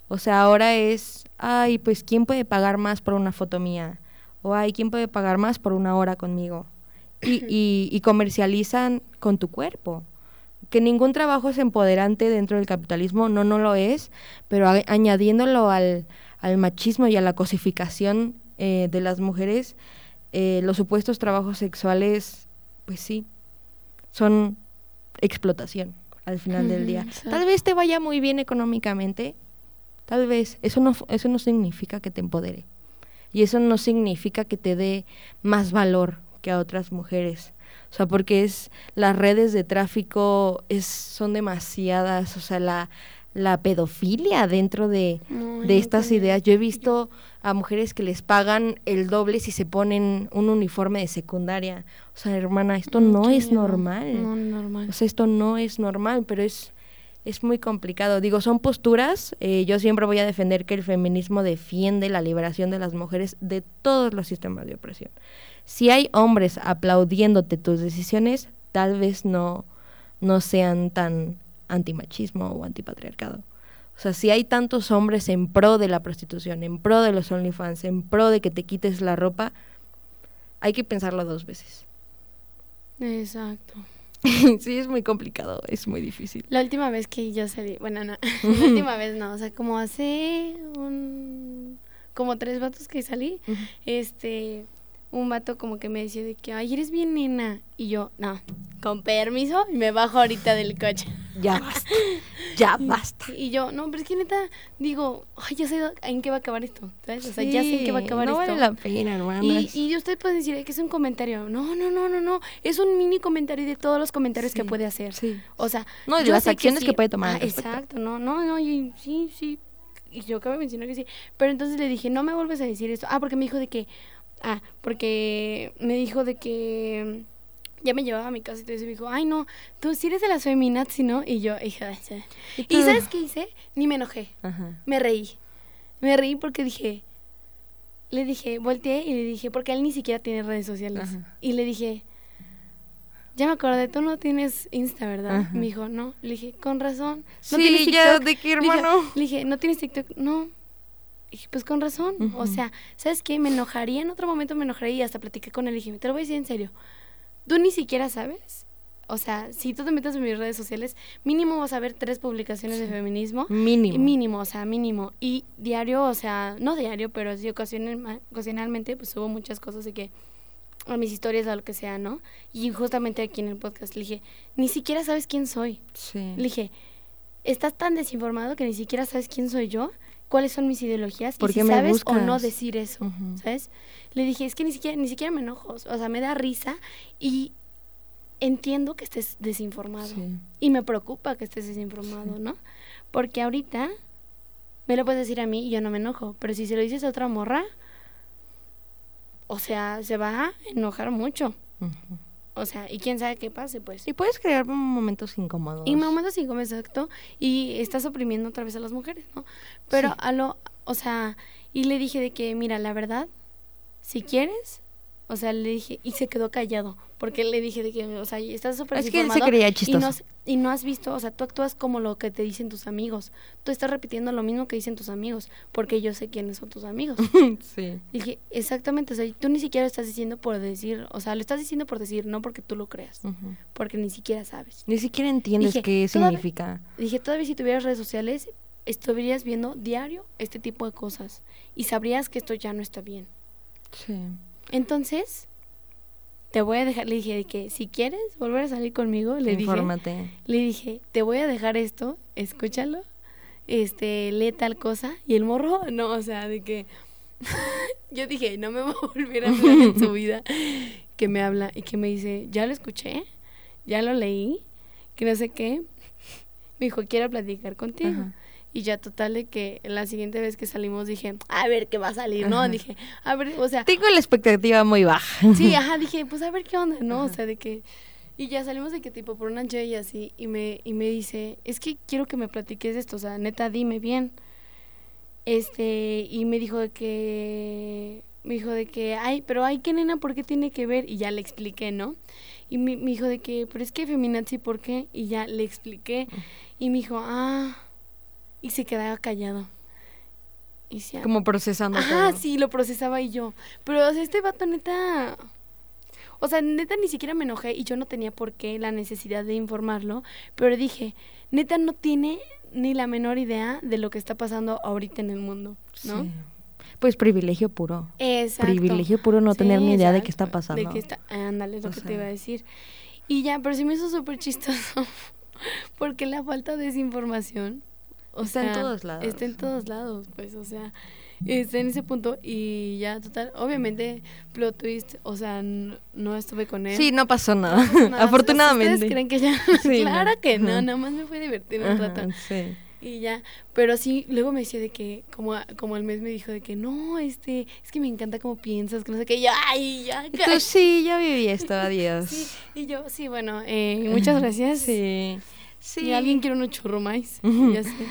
O sea, ahora es, ay, pues quién puede pagar más por una foto mía. O ay, quién puede pagar más por una hora conmigo y, comercializan con tu cuerpo. Que ningún trabajo es empoderante dentro del capitalismo, no, no lo es, pero añadiéndolo al, machismo y a la cosificación eh, de las mujeres, eh, los supuestos trabajos sexuales, pues sí, son explotación al final del día. Tal vez te vaya muy bien económicamente, tal vez, eso no, eso no significa que te empodere. Y eso no significa que te dé más valor que a otras mujeres. O sea, porque es las redes de tráfico es son demasiadas, o sea, la, la pedofilia dentro de, de estas ideas. Yo he visto a mujeres que les pagan el doble si se ponen un uniforme de secundaria. O sea, hermana, esto no es normal. No, normal. O sea, esto no es normal, pero es, es muy complicado. Digo, son posturas. Eh, yo siempre voy a defender que el feminismo defiende la liberación de las mujeres de todos los sistemas de opresión si hay hombres aplaudiéndote tus decisiones, tal vez no, no sean tan antimachismo o antipatriarcado. O sea, si hay tantos hombres en pro de la prostitución, en pro de los OnlyFans, en pro de que te quites la ropa, hay que pensarlo dos veces. Exacto. sí, es muy complicado, es muy difícil. La última vez que yo salí, bueno, no, la última vez no, o sea, como hace un, como tres vatos que salí, este, un vato como que me decía de que, ay, eres bien nena. Y yo, no, con permiso, y me bajo ahorita del coche. Ya basta, ya basta. Y, yo, no, pero es que neta, digo, ay, ya sé en qué va a acabar esto, ¿sabes? O sea, ya sé en qué va a acabar esto. No vale la pena, hermanos. Y, y usted puede decir que es un comentario. No, no, no, no, no. Es un mini comentario de todos los comentarios que puede hacer. Sí. O sea, no, de las acciones que, puede tomar. Ah, exacto, no, no, no, y, sí, sí. Y yo acabo de mencionar que sí. Pero entonces le dije, no me vuelves a decir esto. Ah, porque me dijo de que, Ah, porque me dijo de que ya me llevaba a mi casa y entonces me dijo, ay no, tú sí eres de las feminazis, ¿no? Y yo, hija, ¿Y, ¿Y sabes qué hice? Ni me enojé, me reí. Me reí porque dije, le dije, volteé y le dije, porque él ni siquiera tiene redes sociales. Y le dije, ya me acordé, tú no tienes Insta, ¿verdad? Me dijo, no. Le dije, con razón. ¿No sí, tienes ya, ¿de qué hermano? Le dije, ¿no tienes TikTok? No. Dije, pues con razón. O sea, ¿sabes qué? Me enojaría, en otro momento me enojaría y hasta platiqué con él y dije, te lo voy a decir en serio. Tú ni siquiera sabes. O sea, si tú te metes en mis redes sociales, mínimo vas a ver tres publicaciones de feminismo. Mínimo. Mínimo, o sea, mínimo. Y diario, o sea, no diario, pero sí ocasionalmente, pues subo muchas cosas de que a mis historias, a lo que sea, ¿no? Y justamente aquí en el podcast le dije, ni siquiera sabes quién soy. Sí. Le dije, estás tan desinformado que ni siquiera sabes quién soy yo, cuáles son mis ideologías y si sabes o no decir eso, ¿sabes? Le dije, es que ni siquiera ni siquiera me enojo, o sea, me da risa y entiendo que estés desinformado y me preocupa que estés desinformado, ¿no? Porque ahorita me lo puedes decir a mí y yo no me enojo, pero si se lo dices a otra morra, o sea, se va a enojar mucho. O sea, y quién sabe qué pase, pues. Y puedes crear momentos incómodos. Y momentos incómodos, exacto. Y estás oprimiendo otra vez a las mujeres, ¿no? Pero a lo, o sea, y le dije de que, mira, la verdad, si quieres, o sea, le dije, y se quedó callado, porque le dije de que, o sea, estás súper Es que él se creía chistoso. Y no, y no has visto, o sea, tú actúas como lo que te dicen tus amigos. Tú estás repitiendo lo mismo que dicen tus amigos, porque yo sé quiénes son tus amigos. sí. Y dije, exactamente, o sea, tú ni siquiera lo estás diciendo por decir, o sea, lo estás diciendo por decir, no porque tú lo creas, porque ni siquiera sabes. Ni siquiera entiendes qué significa. Dije, todavía si tuvieras redes sociales, estarías viendo diario este tipo de cosas y sabrías que esto ya no está bien. Sí. Entonces, te voy a dejar, le dije que si quieres volver a salir conmigo, le Infórmate. dije, le dije, te voy a dejar esto, escúchalo, este, lee tal cosa, y el morro, no, o sea, de que yo dije, no me voy a volver a hablar en su vida, que me habla y que me dice, ya lo escuché, ya lo leí, que no sé qué, me dijo, quiero platicar contigo. Y ya total de que la siguiente vez que salimos dije, a ver qué va a salir, ¿no? Dije, a ver, o sea... Tengo la expectativa muy baja. Sí, ajá, dije, pues a ver qué onda, ¿no? O sea, de que... Y ya salimos de que tipo por una noche y así, y me, y me dice, es que quiero que me platiques esto, o sea, neta, dime bien. Este, y me dijo de que, me dijo de que, ay, pero ay, qué nena, ¿por qué tiene que ver? Y ya le expliqué, ¿no? Y me, me dijo de que, pero es que feminazi, ¿por qué? Y ya le expliqué. Y me dijo, ah, y se quedaba callado. Y Como procesando Ah, sí, lo procesaba y yo. Pero este vato neta... O sea, neta ni siquiera me enojé y yo no tenía por qué la necesidad de informarlo, pero dije, neta no tiene ni la menor idea de lo que está pasando ahorita en el mundo, ¿no? Pues privilegio puro. Exacto. Privilegio puro no tener ni idea de qué está pasando. De qué está, ándale, es lo que te iba a decir. Y ya, pero sí me hizo súper chistoso, porque la falta de esa información está en todos lados. Está en todos lados, pues, o sea, está en ese punto y ya, total, obviamente, plot twist, o sea, no, estuve con él. Sí, no pasó nada, afortunadamente. ¿Ustedes creen que ya? claro que no, nada más me fue divertir un rato. Sí. Y ya, pero sí, luego me decía de que, como, como al mes me dijo de que, no, este, es que me encanta cómo piensas, que no sé qué, ya, ay, ya. Tú sí, ya viví esto, adiós. Sí, y yo, sí, bueno, eh, muchas gracias. Sí. Sí. alguien quiere uno churro más, ya sé.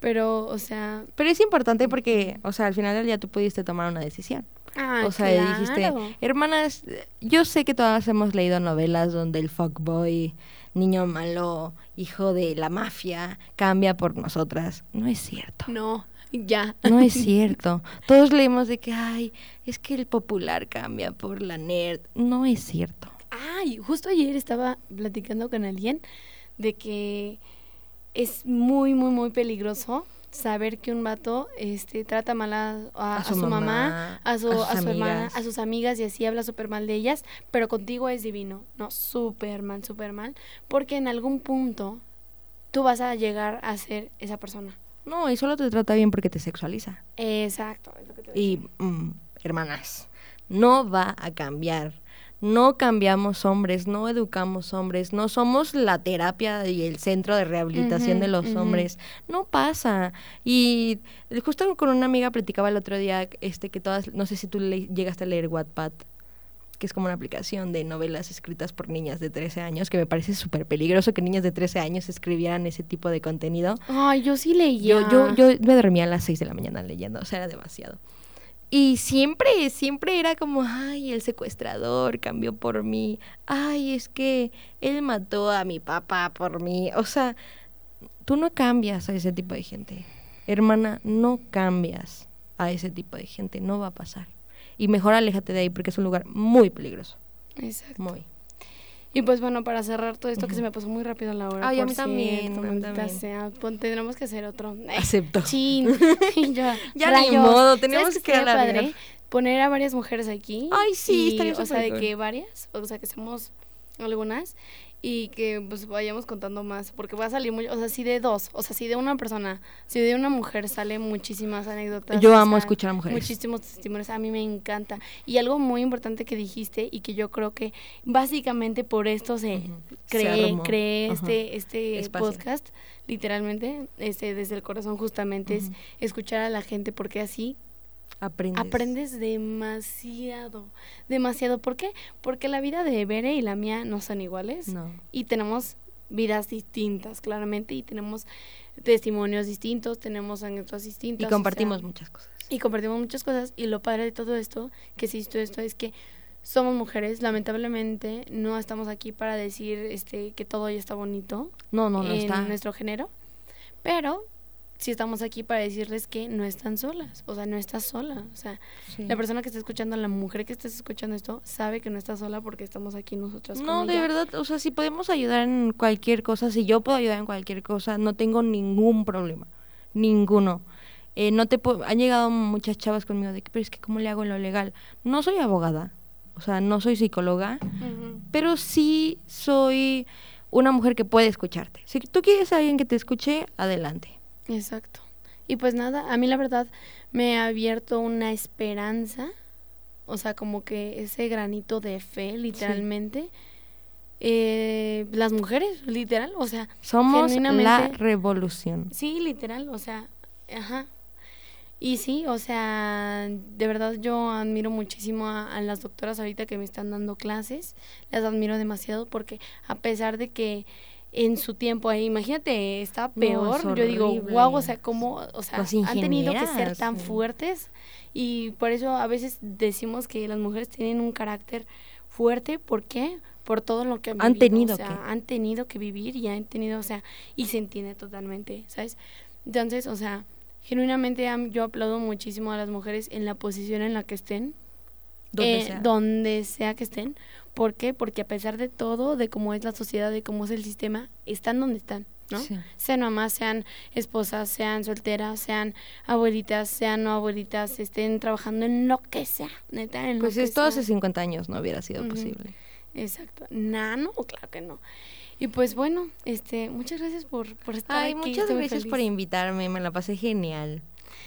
Pero, o sea... Pero es importante porque, o sea, al final del día tú pudiste tomar una decisión. Ah, o sea, dijiste, hermanas, yo sé que todas hemos leído novelas donde el fuckboy, niño malo, hijo de la mafia, cambia por nosotras. No es cierto. No, ya. No es cierto. Todos leemos de que, ay, es que el popular cambia por la nerd. No es cierto. Ay, justo ayer estaba platicando con alguien de que es muy, muy, muy peligroso saber que un vato este, trata mal a, su, mamá, a su, a, su hermana, a sus amigas y así habla súper mal de ellas, pero contigo es divino, no, súper mal, súper mal, porque en algún punto tú vas a llegar a ser esa persona. No, y solo te trata bien porque te sexualiza. Exacto. y, mm, hermanas, no va a cambiar no cambiamos hombres, no educamos hombres, no somos la terapia y el centro de rehabilitación de los hombres. No pasa. Y justo con una amiga platicaba el otro día este que todas, no sé si tú le, llegaste a leer Wattpad que es como una aplicación de novelas escritas por niñas de 13 años, que me parece súper peligroso que niñas de 13 años escribieran ese tipo de contenido. Ay, yo sí leía. Yo, yo, yo me dormía a las 6 de la mañana leyendo, o sea, era demasiado. Y siempre, siempre era como, ay, el secuestrador cambió por mí. Ay, es que él mató a mi papá por mí. O sea, tú no cambias a ese tipo de gente. Hermana, no cambias a ese tipo de gente. No va a pasar. Y mejor aléjate de ahí porque es un lugar muy peligroso. Exacto. Muy. Y pues bueno, para cerrar todo esto que se me pasó muy rápido la hora. Ay, a mí también, también. Sea, pues, tendremos que hacer otro. Acepto. Chin. ya ya ni modo, tenemos que hablar. padre? Poner a varias mujeres aquí. Ay, sí, estaría O sea, de que varias, o sea, que seamos algunas y que pues vayamos contando más, porque va a salir muy, o sea, si de dos, o sea, si de una persona, si de una mujer sale muchísimas anécdotas. Yo amo escuchar a mujeres. Muchísimos testimonios, a mí me encanta. Y algo muy importante que dijiste y que yo creo que básicamente por esto se cree, este, este podcast, literalmente, este, desde el corazón justamente, es escuchar a la gente, porque así Aprendes. Aprendes demasiado, demasiado. ¿Por qué? Porque la vida de Bere y la mía no son iguales. No. Y tenemos vidas distintas, claramente, y tenemos testimonios distintos, tenemos anécdotas distintas. Y compartimos muchas cosas. Y compartimos muchas cosas. Y lo padre de todo esto, que si esto, esto es que somos mujeres, lamentablemente no estamos aquí para decir este que todo ya está bonito. No, no, no en nuestro género. Pero si estamos aquí para decirles que no están solas, o sea, no estás sola, o sea, la persona que está escuchando, la mujer que está escuchando esto, sabe que no está sola porque estamos aquí nosotras. No, de verdad, o sea, si podemos ayudar en cualquier cosa, si yo puedo ayudar en cualquier cosa, no tengo ningún problema, ninguno. Eh, no te han llegado muchas chavas conmigo de que, pero es que cómo le hago en lo legal. No soy abogada, o sea, no soy psicóloga, pero sí soy una mujer que puede escucharte. Si tú quieres a alguien que te escuche, adelante Exacto. Y pues nada, a mí la verdad me ha abierto una esperanza, o sea, como que ese granito de fe, literalmente. Eh, las mujeres, literal, o sea, somos la revolución. Sí, literal, o sea, ajá. Y sí, o sea, de verdad yo admiro muchísimo a, a, las doctoras ahorita que me están dando clases, las admiro demasiado porque a pesar de que en su tiempo ahí. Imagínate, está peor. Yo digo, wow, o sea, cómo, o sea, han tenido que ser tan fuertes y por eso a veces decimos que las mujeres tienen un carácter fuerte, ¿por qué? Por todo lo que han, tenido o sea, han tenido que vivir y han tenido, o sea, y se entiende totalmente, ¿sabes? Entonces, o sea, genuinamente yo aplaudo muchísimo a las mujeres en la posición en la que estén, donde, eh, sea. donde sea que estén, ¿Por qué? Porque a pesar de todo, de cómo es la sociedad, de cómo es el sistema, están donde están, ¿no? Sean mamás, sean esposas, sean solteras, sean abuelitas, sean no abuelitas, estén trabajando en lo que sea, neta, en pues lo esto hace 50 años no hubiera sido posible. Exacto. Nano, claro que no. Y pues bueno, este, muchas gracias por, por estar Ay, muchas gracias por invitarme, me la pasé genial.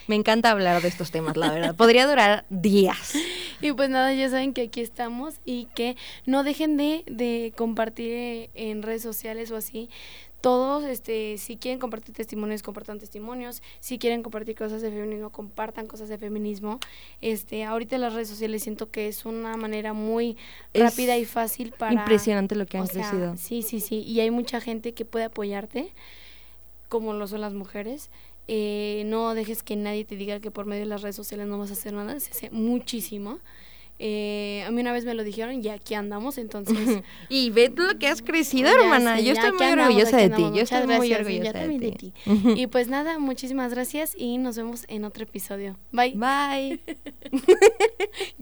Me encanta hablar de estos temas, la verdad. Podría durar días. Y pues nada, ya saben que aquí estamos y que no dejen de, de compartir en redes sociales o así todos, este, si quieren compartir testimonios, compartan testimonios. Si quieren compartir cosas de feminismo, compartan cosas de feminismo. Este, ahorita las redes sociales siento que es una manera muy rápida y fácil para. Impresionante lo que han crecido. Sí, sí, sí. Y hay mucha gente que puede apoyarte, como lo son las mujeres. Eh, no dejes que nadie te diga que por medio de las redes sociales no vas a hacer nada, se hace muchísimo. Eh, a mí una vez me lo dijeron y aquí andamos, entonces... y ve lo que has crecido, hermana. yo estoy muy orgullosa de ti. Yo estoy muy orgullosa de ti. y pues nada, muchísimas gracias y nos vemos en otro episodio. Bye. Bye.